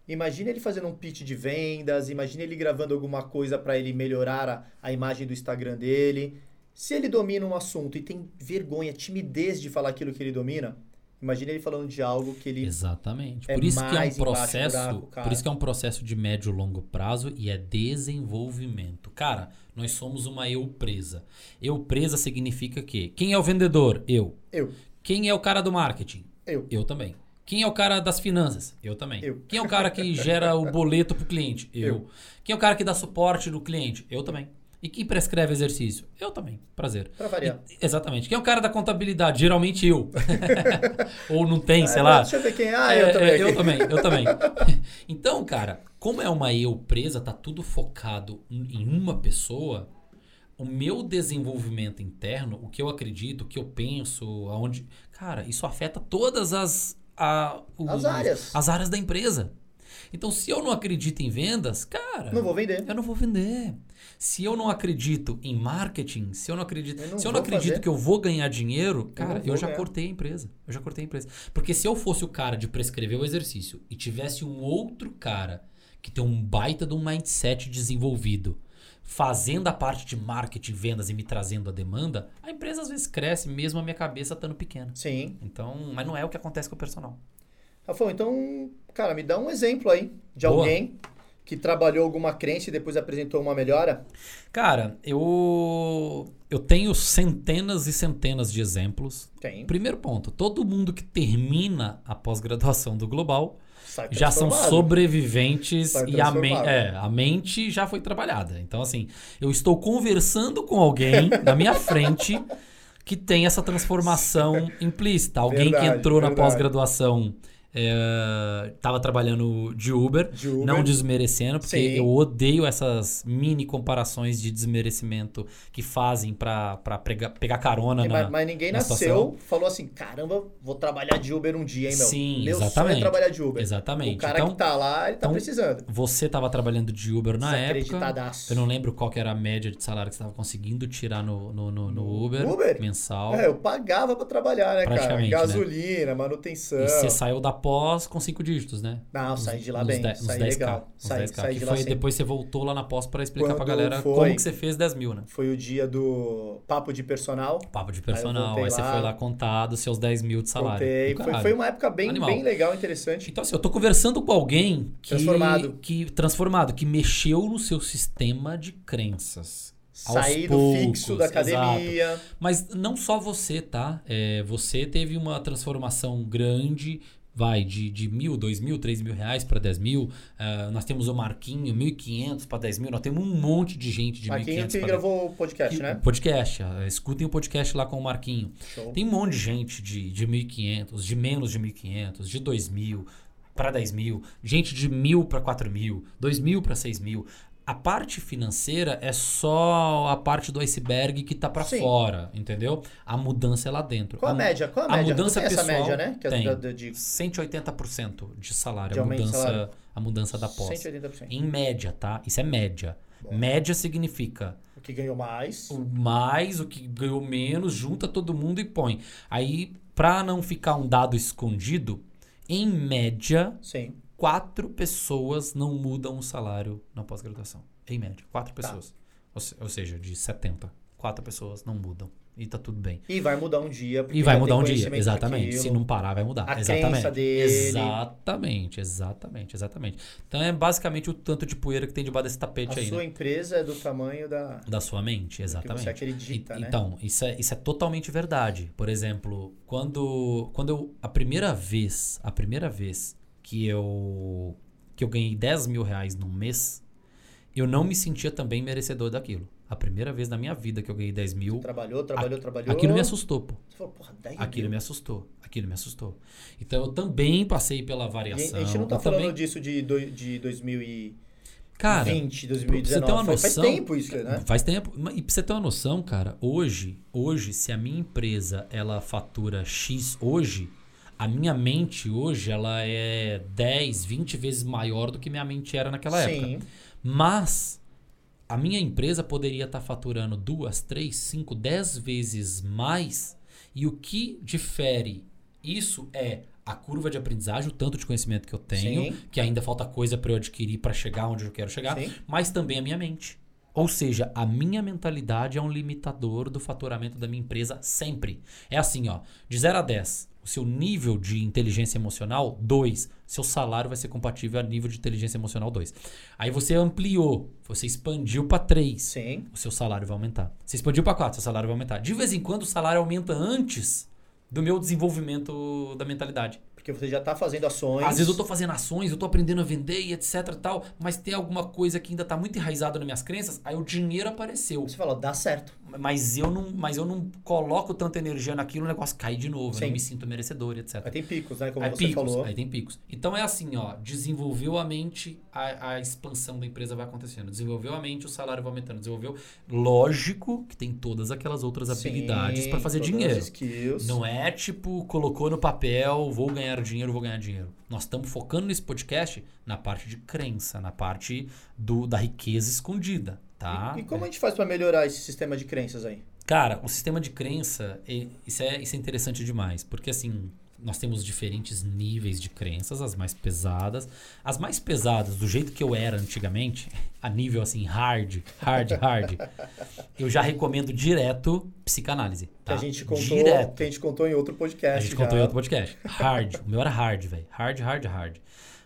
Imagina ele fazendo um pitch de vendas, imagina ele gravando alguma coisa para ele melhorar a, a imagem do Instagram dele. Se ele domina um assunto e tem vergonha, timidez de falar aquilo que ele domina, imagina ele falando de algo que ele Exatamente. é Por isso que é um processo, buraco, por isso que é um processo de médio e longo prazo e é desenvolvimento. Cara, nós somos uma eu presa. Eu presa significa que quem é o vendedor? Eu. eu, Quem é o cara do marketing? eu, Eu também. Quem é o cara das finanças? Eu também. Eu. Quem é o cara que gera o boleto pro cliente? Eu. Eu. Quem é o cara que dá suporte no cliente? Eu também. E quem prescreve exercício? Eu também. Prazer. Pra variar. E- exatamente. Quem é o cara da contabilidade? Geralmente eu. Ou não tem, sei Ah, lá. Deixa eu ver quem é. Ah, É, eu também. é, eu também, eu também. Então, cara, como é uma eu presa, tá tudo focado em uma pessoa, o meu desenvolvimento interno, o que eu acredito, o que eu penso, aonde. Cara, isso afeta todas as. A- o- As áreas. As áreas da empresa. Então, se eu não acredito em vendas, cara. Não vou vender. Eu não vou vender. Se eu não acredito em marketing, se eu não acredito, Eu não se eu não acredito fazer. que eu vou ganhar dinheiro, cara, eu, vou já ganhar. cortei a empresa. Eu já cortei a empresa. Porque se eu fosse o cara de prescrever o exercício e tivesse um outro cara que tem um baita de um mindset desenvolvido, fazendo a parte de marketing, vendas e me trazendo a demanda, a empresa às vezes cresce mesmo a minha cabeça estando pequena. Sim. Então, mas não é o que acontece com o personal. Rafael, então, cara, me dá um exemplo aí de Boa. alguém que trabalhou alguma crença e depois apresentou uma melhora. Cara, eu eu tenho centenas e centenas de exemplos. Tem. Primeiro ponto, todo mundo que termina a pós-graduação do Global já são sobreviventes e a, transformado. é, a mente já foi trabalhada. Então, assim, eu estou conversando com alguém na minha frente que tem essa transformação implícita. Alguém que Verdade, entrou na verdade. Pós-graduação estava trabalhando de Uber, De Uber. não desmerecendo, porque Sim. eu odeio essas mini comparações de desmerecimento que fazem pra, pra prega- pegar carona É, na, mas, mas ninguém na nasceu, situação. falou assim, caramba, vou trabalhar de Uber um dia, hein, meu? Sim, meu sonho exatamente. é trabalhar de Uber. Exatamente. O cara Então- que tá lá, ele tá então, precisando. Você estava trabalhando de Uber na época. Eu não lembro qual que era a média de salário que você estava conseguindo tirar no, no, no, no Uber, Uber? mensal. É, eu pagava pra trabalhar, né, cara? Né? Gasolina, manutenção. E você saiu da pós com cinco dígitos, né? Não, saí de lá Nos bem. de- saí 10K, legal. Saí, 10K, saí que de lá foi sim. depois você voltou lá na pós para explicar pra Quando galera foi- como que você fez 10 mil, né? Foi o dia do papo de personal. Papo de personal, voltei aí, você foi lá contado seus 10 mil de salário. Contei. Foi, foi uma época bem, Animal. bem legal, interessante. Então, assim, eu tô conversando com alguém que. Transformado. Que, transformado, que mexeu no seu sistema de crenças. Saí do poucos, fixo da academia. Mas não só você, tá? É, você teve uma transformação grande, vai, de, de mil, dois mil, três mil reais para 10 mil. Ah, nós temos o Marquinho, 1.500 para 10 mil. Nós temos um monte de gente de 1.500 Marquinho que pra gravou o podcast, que- né? Podcast. ah, Escutem o podcast lá com o Marquinho. Show. Tem um monte de gente de, de 1.500, de menos de 1.500, de 2.000 para 10 mil, gente de 1.000 para 4 mil, 2.000 para 6 mil. A parte financeira é só a parte do iceberg que tá para fora, entendeu? A mudança é lá dentro. Qual a média? Qual a a média? mudança tem essa pessoal média, né? Que é tem. de 180% de salário, De a mudança, salário. a mudança da pós. 180%. Em média, tá? Isso é média. Média significa O que ganhou mais. o mais, o que ganhou menos, junta todo mundo e põe. Aí, pra não ficar um dado escondido, em média, Sim. Quatro pessoas não mudam o salário na pós-graduação. Em média, quatro Tá. pessoas. Ou, se- ou seja, de 70, quatro pessoas não mudam. E tá tudo bem. E vai mudar um dia. E vai mudar um dia, exatamente. daquilo. Se não parar, vai mudar. A exatamente. dele. Exatamente, exatamente, exatamente. Então é basicamente o tanto de poeira que tem debaixo desse tapete A aí, sua né? empresa é do tamanho da Da sua mente, que exatamente. você acredita, E- né? Então, isso é, isso é totalmente verdade. Por exemplo, quando, quando eu. A primeira vez, a primeira vez que eu. que eu ganhei 10 mil reais num mês, eu não me sentia também merecedor daquilo. A primeira vez na minha vida que eu ganhei 10 mil, Trabalhou, trabalhou, trabalhou. aquilo me assustou, pô. Você falou, porra, 10 Aquilo mil. me assustou. Aquilo me assustou. Então eu também passei pela E variação. a gente não tá falando também, disso de, do, de 2020, Cara, 2019. pra você ter uma Faz- noção- Faz tempo isso, né? Faz tempo. E pra você ter uma noção, cara, hoje, hoje, se a minha empresa ela fatura X hoje, a minha mente hoje ela é 10, 20 vezes maior do que minha mente era naquela época. Sim. Mas a minha empresa poderia estar faturando duas, três, cinco, dez vezes mais. E o que difere isso é a curva de aprendizagem, o tanto de conhecimento que eu tenho, Sim. que ainda falta coisa para eu adquirir para chegar onde eu quero chegar, Sim. mas também a minha mente. Ou seja, a minha mentalidade é um limitador do faturamento da minha empresa sempre. É assim, ó, de 0 a 10, o seu nível de inteligência emocional, 2. Seu salário vai ser compatível a nível de inteligência emocional, 2. Aí você ampliou, você expandiu para 3 Sim. o seu salário vai aumentar. Você expandiu para 4, seu salário vai aumentar. De vez em quando o salário aumenta antes do meu desenvolvimento da mentalidade. Porque você já tá fazendo ações. Às vezes eu tô fazendo ações, eu tô aprendendo a vender e etc tal, mas tem alguma coisa que ainda tá muito enraizado nas minhas crenças, aí o dinheiro apareceu. Você fala, dá certo. Mas eu não, mas eu não coloco tanta energia naquilo, o negócio cai de novo, eu não me sinto merecedor etc. Aí tem picos, né? Como Aí você picos, falou. aí tem picos. Então é assim, ó, desenvolveu a mente, a, a expansão da empresa vai acontecendo. Desenvolveu a mente, o salário vai aumentando. Desenvolveu, lógico que tem todas aquelas outras habilidades para fazer dinheiro. skills. Não é tipo, colocou no papel, vou ganhar dinheiro, vou ganhar dinheiro. Nós estamos focando nesse podcast na parte de crença, na parte do, da riqueza escondida, tá? E, e como a gente faz pra melhorar esse sistema de crenças aí? Cara, o sistema de crença, isso é, isso é interessante demais, porque assim, nós temos diferentes níveis de crenças, as mais pesadas. As mais pesadas, do jeito que eu era antigamente, a nível assim, hard, hard, hard, eu já recomendo direto psicanálise. Que Tá? a gente contou, Direto. que a gente contou em outro podcast. A gente já. contou em outro podcast. Hard. O meu era hard, velho. Hard, hard, hard.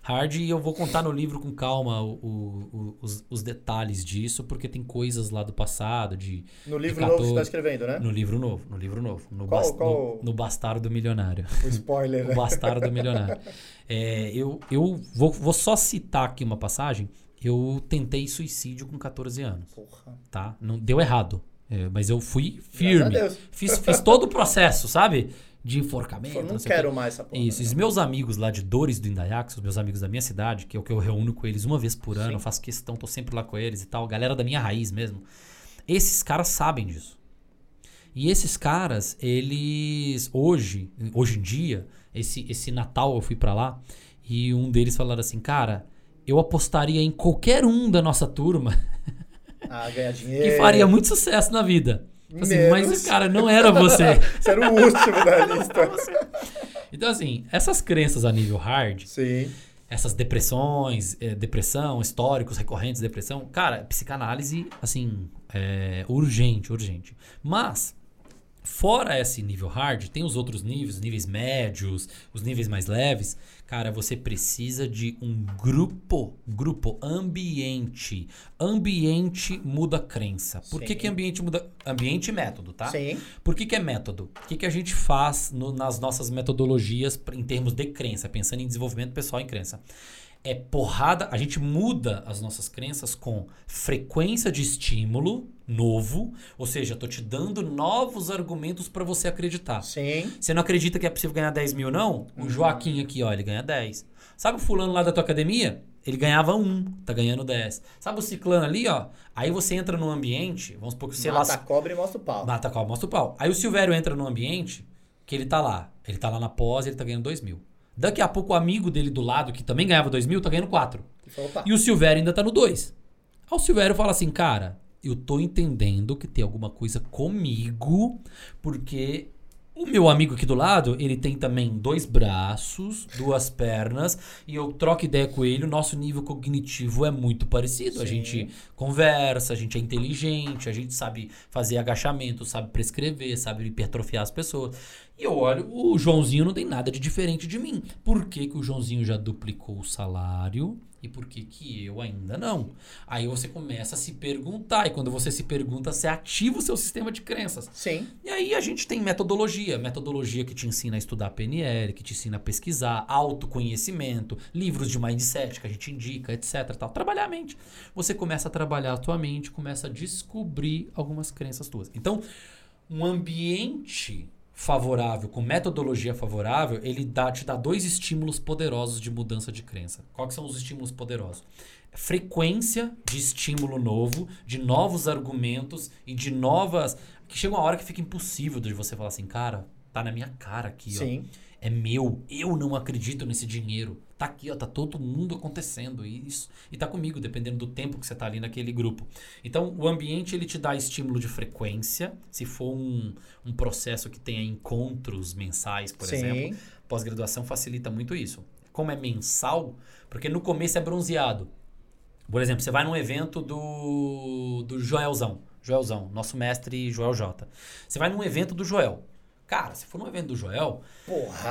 Hard e eu vou contar no livro com calma o- o- o- os, os detalhes disso, porque tem coisas lá do passado, de No livro de novo que você 14 tá escrevendo, né? no livro novo, no livro novo. No, Qual- bas- qual- no, no Bastardo Milionário. O spoiler, O né? Bastardo Milionário. É, eu eu vou, vou só citar aqui uma passagem. Eu tentei suicídio com 14 anos, Porra. tá? Não, deu errado. É, mas eu fui firme. Fiz, fiz todo o processo, sabe? De enforcamento. Falou, não sei o quê. quero mais essa porra. Isso, e os meus amigos lá de Dores do Indaiax, os meus amigos da minha cidade, que é o que eu reúno com eles uma vez por ano, Sim. eu faço questão, tô sempre lá com eles e tal, galera da minha raiz mesmo. Esses caras sabem disso. E esses caras, eles hoje, hoje em dia, esse esse Natal eu fui pra lá e um deles falaram assim: "Cara, eu apostaria em qualquer um da nossa turma Ah, ganhar dinheiro. que faria muito sucesso na vida". Falei Assim, mas Menos. cara, não era você. Você era o último da lista. Então assim, essas crenças a nível hard, Sim. essas depressões, eh, depressão, históricos recorrentes de depressão, cara, psicanálise, assim, é urgente, urgente. Mas, fora esse nível hard, tem os outros níveis, níveis médios, os níveis mais leves. Cara, você precisa de um grupo, grupo, ambiente. Ambiente muda crença. Por que, Sim. que ambiente muda? Ambiente e método, tá? Sim. Por que, que é método? O que, que a gente faz no- nas nossas metodologias em termos de crença, pensando em desenvolvimento pessoal em crença? É porrada, a gente muda as nossas crenças com frequência de estímulo novo, ou seja, tô te dando novos argumentos para você acreditar. Sim. Você não acredita que é possível ganhar 10 mil, não? Uhum. O Joaquim aqui, ó, ele ganha 10. Sabe o fulano lá da tua academia? Ele ganhava 1, tá ganhando 10. Sabe o ciclano ali, ó? Aí você entra num ambiente, vamos supor que você Mata lá a cobra e mostra o pau. Mata a cobra, mostra o pau. Aí o Silvério entra num ambiente que ele tá lá. Ele tá lá na pós e ele tá ganhando 2 mil. Daqui a pouco o amigo dele do lado, que também ganhava 2 mil, tá ganhando 4. Ele falou, opa, E o Silvério ainda tá no 2. Aí o Silvério fala assim, cara, eu tô entendendo que tem alguma coisa comigo, porque O meu amigo aqui do lado, ele tem também dois braços, duas pernas, e eu troco ideia com ele, o nosso nível cognitivo é muito parecido. A Sim. gente conversa, a gente é inteligente, a gente sabe fazer agachamento, sabe prescrever, sabe hipertrofiar as pessoas. E eu olho, o Joãozinho não tem nada de diferente de mim. Por que, que o Joãozinho já duplicou o salário? E por que, que eu ainda não? Aí você começa a se perguntar, e quando você se pergunta, você ativa o seu sistema de crenças. Sim. E aí a gente tem metodologia, metodologia que te ensina a estudar PNL, que te ensina a pesquisar, autoconhecimento, livros de mindset que a gente indica, etc. Tal. Trabalhar a mente. Você começa a trabalhar a tua mente, começa a descobrir algumas crenças tuas. Então, um ambiente favorável, com metodologia favorável, ele dá, te dá dois estímulos poderosos de mudança de crença. Quais são os estímulos poderosos? Frequência de estímulo novo, de novos argumentos e de novas. Que chega uma hora que fica impossível de você falar assim, cara, tá na minha cara aqui, ó. Sim. É meu, eu não acredito nesse dinheiro. Tá aqui, ó, tá todo mundo acontecendo isso e tá comigo, dependendo do tempo que você tá ali naquele grupo. Então, o ambiente ele te dá estímulo de frequência. Se for um, um processo que tenha encontros mensais, por Sim. exemplo, pós-graduação facilita muito isso. Como é mensal, porque no começo é bronzeado. Por exemplo, você vai num evento do, do Joelzão. Joelzão, nosso mestre Joel J. Você vai num evento do Joel. Cara, se for num evento do Joel,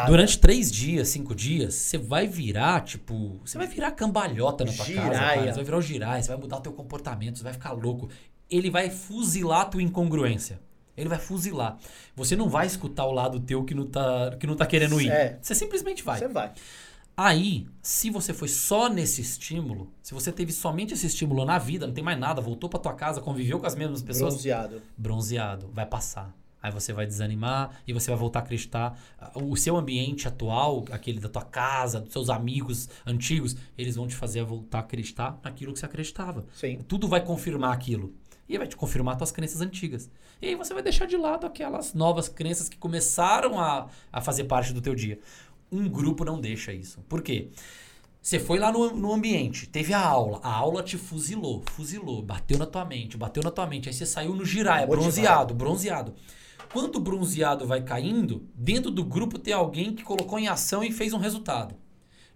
durante três dias, cinco dias, você vai virar, tipo, você vai virar cambalhota na tua casa, Giraia. cara. Você vai virar o giraia, você vai mudar o teu comportamento, você vai ficar louco. Ele vai fuzilar a tua incongruência. Ele vai fuzilar. Você não vai escutar o lado teu que não tá, que não tá querendo ir. É. Você simplesmente vai. Você vai. Aí, se você foi só nesse estímulo, se você teve somente esse estímulo na vida, não tem mais nada, voltou pra tua casa, conviveu com as mesmas pessoas, Bronzeado. bronzeado, vai passar. Aí você vai desanimar e você vai voltar a acreditar. O seu ambiente atual, aquele da tua casa, dos seus amigos antigos, eles vão te fazer voltar a acreditar naquilo que você acreditava. Sim. Tudo vai confirmar aquilo. E vai te confirmar tuas crenças antigas. E aí você vai deixar de lado aquelas novas crenças que começaram a, a fazer parte do teu dia. Um grupo não deixa isso. Por quê? Você foi lá no, no ambiente, teve a aula, a aula te fuzilou, fuzilou, bateu na tua mente, bateu na tua mente. Aí você saiu no giraia, bronzeado, bronzeado. Quando o bronzeado vai caindo, dentro do grupo tem alguém que colocou em ação e fez um resultado.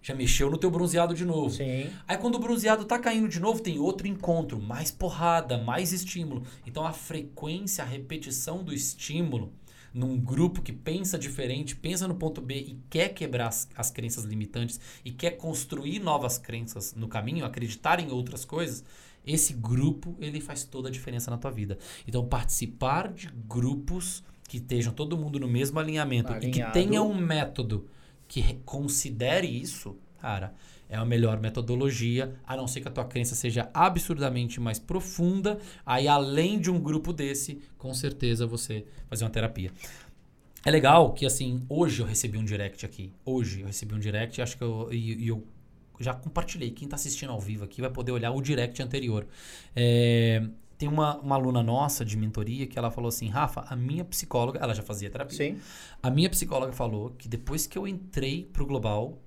Já mexeu no teu bronzeado de novo. Sim. Aí quando o bronzeado tá caindo de novo, tem outro encontro, mais porrada, mais estímulo. Então a frequência, a repetição do estímulo num grupo que pensa diferente, pensa no ponto B e quer quebrar as, as crenças limitantes e quer construir novas crenças no caminho, acreditar em outras coisas, esse grupo ele faz toda a diferença na tua vida. Então participar de grupos que estejam todo mundo no mesmo alinhamento e que Alinhado. tenha um método que re- considere isso, cara, é a melhor metodologia, a não ser que a tua crença seja absurdamente mais profunda. Aí, além de um grupo desse, com certeza você fazer uma terapia. É legal que, assim, hoje eu recebi um direct aqui. Hoje eu recebi um direct, acho que eu, e, e eu já compartilhei. Quem está assistindo ao vivo aqui vai poder olhar o direct anterior. É, tem uma, uma aluna nossa de mentoria que ela falou assim: Rafa, a minha psicóloga, ela já fazia terapia. Sim. A minha psicóloga falou que depois que eu entrei pro Global,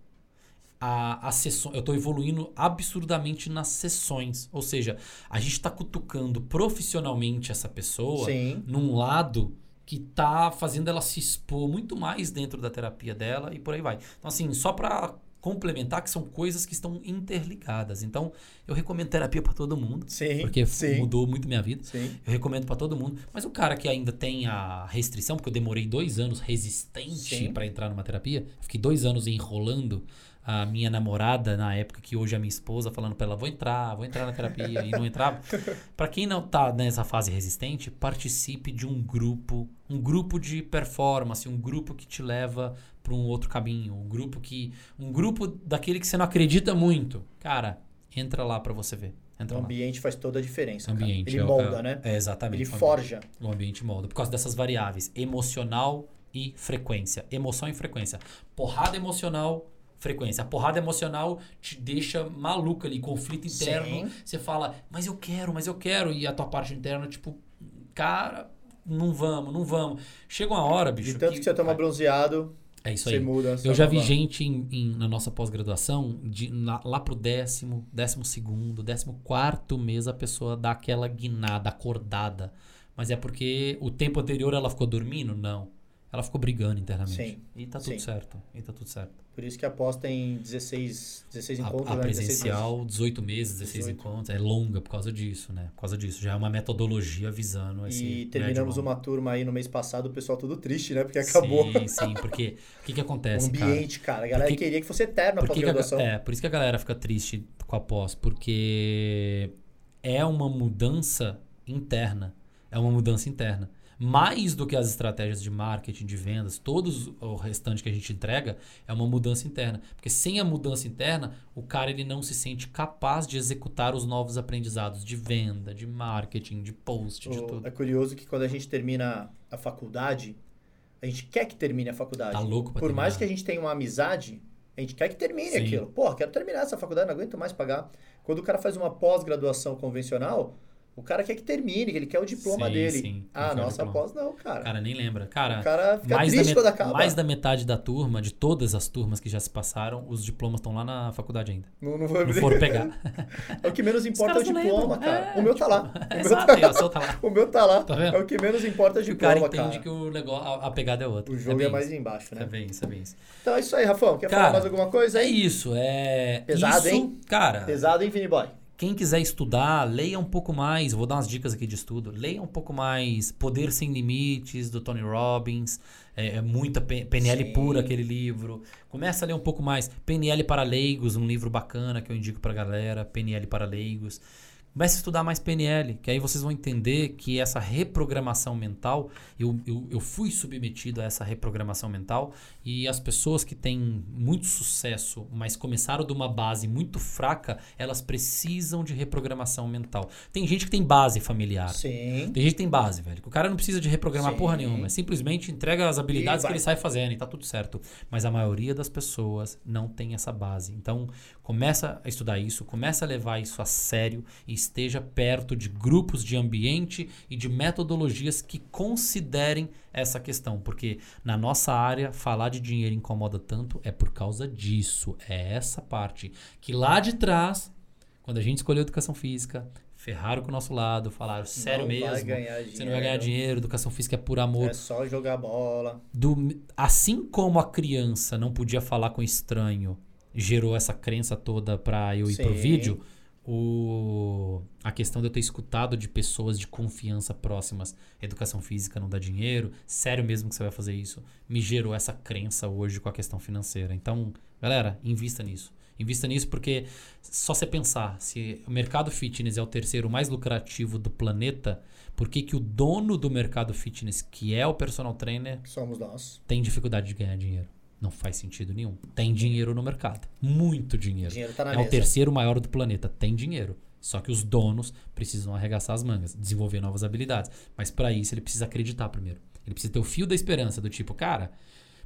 a, a sessão, eu estou evoluindo absurdamente nas sessões. Ou seja, a gente está cutucando profissionalmente essa pessoa Sim. num lado que tá fazendo ela se expor muito mais dentro da terapia dela e por aí vai. Então, assim, só para complementar que são coisas que estão interligadas. Então, eu recomendo terapia para todo mundo, Sim. porque Sim. mudou muito minha vida. Sim. Eu recomendo pra todo mundo. Mas o cara que ainda tem a restrição, porque eu demorei dois anos resistente pra entrar numa terapia, fiquei dois anos enrolando a minha namorada na época que hoje é minha esposa, falando pra ela, vou entrar, vou entrar na terapia, e não entrava. Pra quem não tá nessa fase resistente, participe de um grupo, um grupo de performance, um grupo que te leva pra um outro caminho, um grupo que, um grupo daquele que você não acredita muito. Cara, entra lá pra você ver. Entra O lá. ambiente faz toda a diferença. Ambiente. Ele é molda, é- né? É, exatamente. Ele o ambiente. forja. O ambiente molda. Por causa dessas variáveis. Emocional e frequência. Emoção e frequência. Porrada emocional, frequência. A porrada emocional te deixa maluco ali, conflito interno. Sim. Você fala, mas eu quero, mas eu quero. E a tua parte interna, tipo, cara, não vamos, não vamos. Chega uma hora, bicho. De tanto que você toma bronzeado, É isso você aí. muda. Eu já vi gente em- em- na nossa pós-graduação, lá pro décimo, décimo segundo, décimo quarto mês, a pessoa dá aquela guinada, acordada. Mas é porque o tempo anterior ela ficou dormindo? Não. Ela ficou brigando internamente. Sim, E tá tudo sim. certo. E tá tudo certo. Por isso que aposta em 16, 16 A, encontros. a né? 16 meses. presencial, 18 meses, 16 18. encontros. É longa por causa disso, né? Por causa disso. Já é uma metodologia visando esse. E terminamos uma turma aí no mês passado, o pessoal tudo triste, né? Porque acabou Sim, sim, porque o que, que o acontece, cara? ambiente, cara. A galera Porque- queria que fosse eterno a a, pós-graduação. é, por isso que a galera fica triste com a pós, porque é uma mudança interna. É uma mudança interna. Mais do que as estratégias de marketing, de vendas, todos o restante que a gente entrega, é uma mudança interna. Porque sem a mudança interna, o cara ele não se sente capaz de executar os novos aprendizados de venda, de marketing, de post, de tudo. É curioso que quando a gente termina a faculdade, a gente quer que termine a faculdade. Tá louco pra Por mais terminar. que a gente tenha uma amizade, a gente quer que termine Sim. aquilo. Pô, quero terminar essa faculdade, não aguento mais pagar. Quando o cara faz uma pós-graduação convencional, o cara quer que termine, que ele quer o diploma Sim, dele. sim, ah, nossa diploma. pós não, cara. Cara, nem lembra. Cara, o cara fica mais, da triste met- quando acaba. mais da metade da turma, de todas as turmas que já se passaram, os diplomas estão lá na faculdade ainda. Não, não. Não foram pegar. é o que menos Os importa é o diploma, cara. É, o meu tá lá. O meu tá, aí, ó, tá lá. o meu tá lá. Tá? É o que menos importa é o Que o cara diploma, entende cara. que o negócio, a, a pegada é outra. O jogo é, é, mais isso. embaixo, É né? bem isso, é bem isso. Então é isso aí, Rafão. Quer Cara, falar mais alguma coisa É isso, é. Pesado, isso, hein? Cara, Pesado, hein, Vini Boy? Quem quiser estudar, leia um pouco mais. Vou dar umas dicas aqui de estudo. Leia um pouco mais Poder Sem Limites, do Tony Robbins. É, é muita PNL Sim. pura aquele livro. Começa a ler um pouco mais. PNL para leigos, um livro bacana que eu indico pra galera. PNL para leigos. Comece a estudar mais PNL, que aí vocês vão entender que essa reprogramação mental, eu, eu, eu fui submetido a essa reprogramação mental e as pessoas que têm muito sucesso, mas começaram de uma base muito fraca, elas precisam de reprogramação mental. Tem gente que tem base familiar. Sim. Tem gente que tem base, velho. que O cara não precisa de reprogramar Sim. porra nenhuma. É simplesmente entrega as habilidades que ele sai fazendo e tá tudo certo. Mas a maioria das pessoas não tem essa base. Então, começa a estudar isso, começa a levar isso a sério e esteja perto de grupos de ambiente e de metodologias que considerem essa questão. Porque na nossa área, falar de dinheiro incomoda tanto é por causa disso. É essa parte. Que lá de trás, quando a gente escolheu educação física, ferraram com o nosso lado, falaram, sério Não mesmo. Vai ganhar dinheiro. Você não vai ganhar dinheiro, educação física é por amor. É só jogar bola. Do- assim como a criança não podia falar com estranho, gerou essa crença toda pra eu ir pro Sim. vídeo, o, a questão de eu ter escutado de pessoas de confiança próximas, educação física não dá dinheiro, sério mesmo que você vai fazer isso, me gerou essa crença hoje com a questão financeira. Então, galera, invista nisso. Invista nisso porque só você pensar, se o mercado fitness é o terceiro mais lucrativo do planeta, por que, que o dono do mercado fitness, que é o personal trainer, Somos nós. tem dificuldade de ganhar dinheiro? Não faz sentido nenhum. Tem dinheiro no mercado. Muito dinheiro. Dinheiro tá é mesa. o terceiro maior do planeta. Tem dinheiro. Só que os donos precisam arregaçar as mangas, desenvolver novas habilidades. Mas para isso ele precisa acreditar primeiro. Ele precisa ter o fio da esperança do tipo, cara,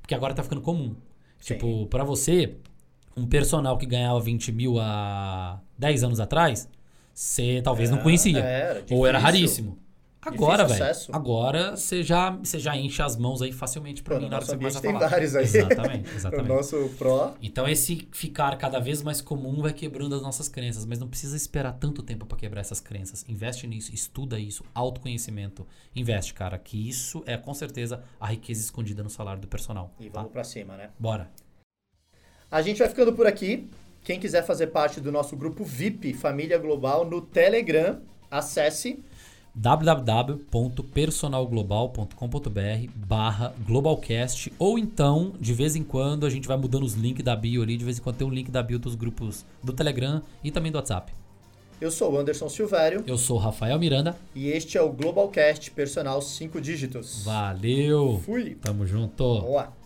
porque agora tá ficando comum. Sim. Tipo, para você, um personal que ganhava 20 mil há 10 anos atrás, você talvez não É, conhecia. era ou era raríssimo. Agora, velho. Agora você já, você já enche as mãos aí facilmente Pô, mim na hora que você começa a falar. tem vários aí. Exatamente, O exatamente. nosso Pro. Então esse ficar cada vez mais comum vai quebrando as nossas crenças, mas não precisa esperar tanto tempo pra quebrar essas crenças. Investe nisso, estuda isso, autoconhecimento. Investe, cara, que isso é com certeza a riqueza escondida no salário do personal. E tá? vamos pra cima, né? Bora. A gente vai ficando por aqui. Quem quiser fazer parte do nosso grupo VIP Família Global no Telegram, acesse. www.personalglobal.com.br barra globalcast ou então, de vez em quando, a gente vai mudando os links da bio ali, de vez em quando tem um link da bio dos grupos do Telegram e também do WhatsApp. Eu sou o Anderson Silvério Eu sou o Rafael Miranda. e este é o Globalcast Personal 5 Dígitos. Valeu! Fui. Tamo junto! Boa.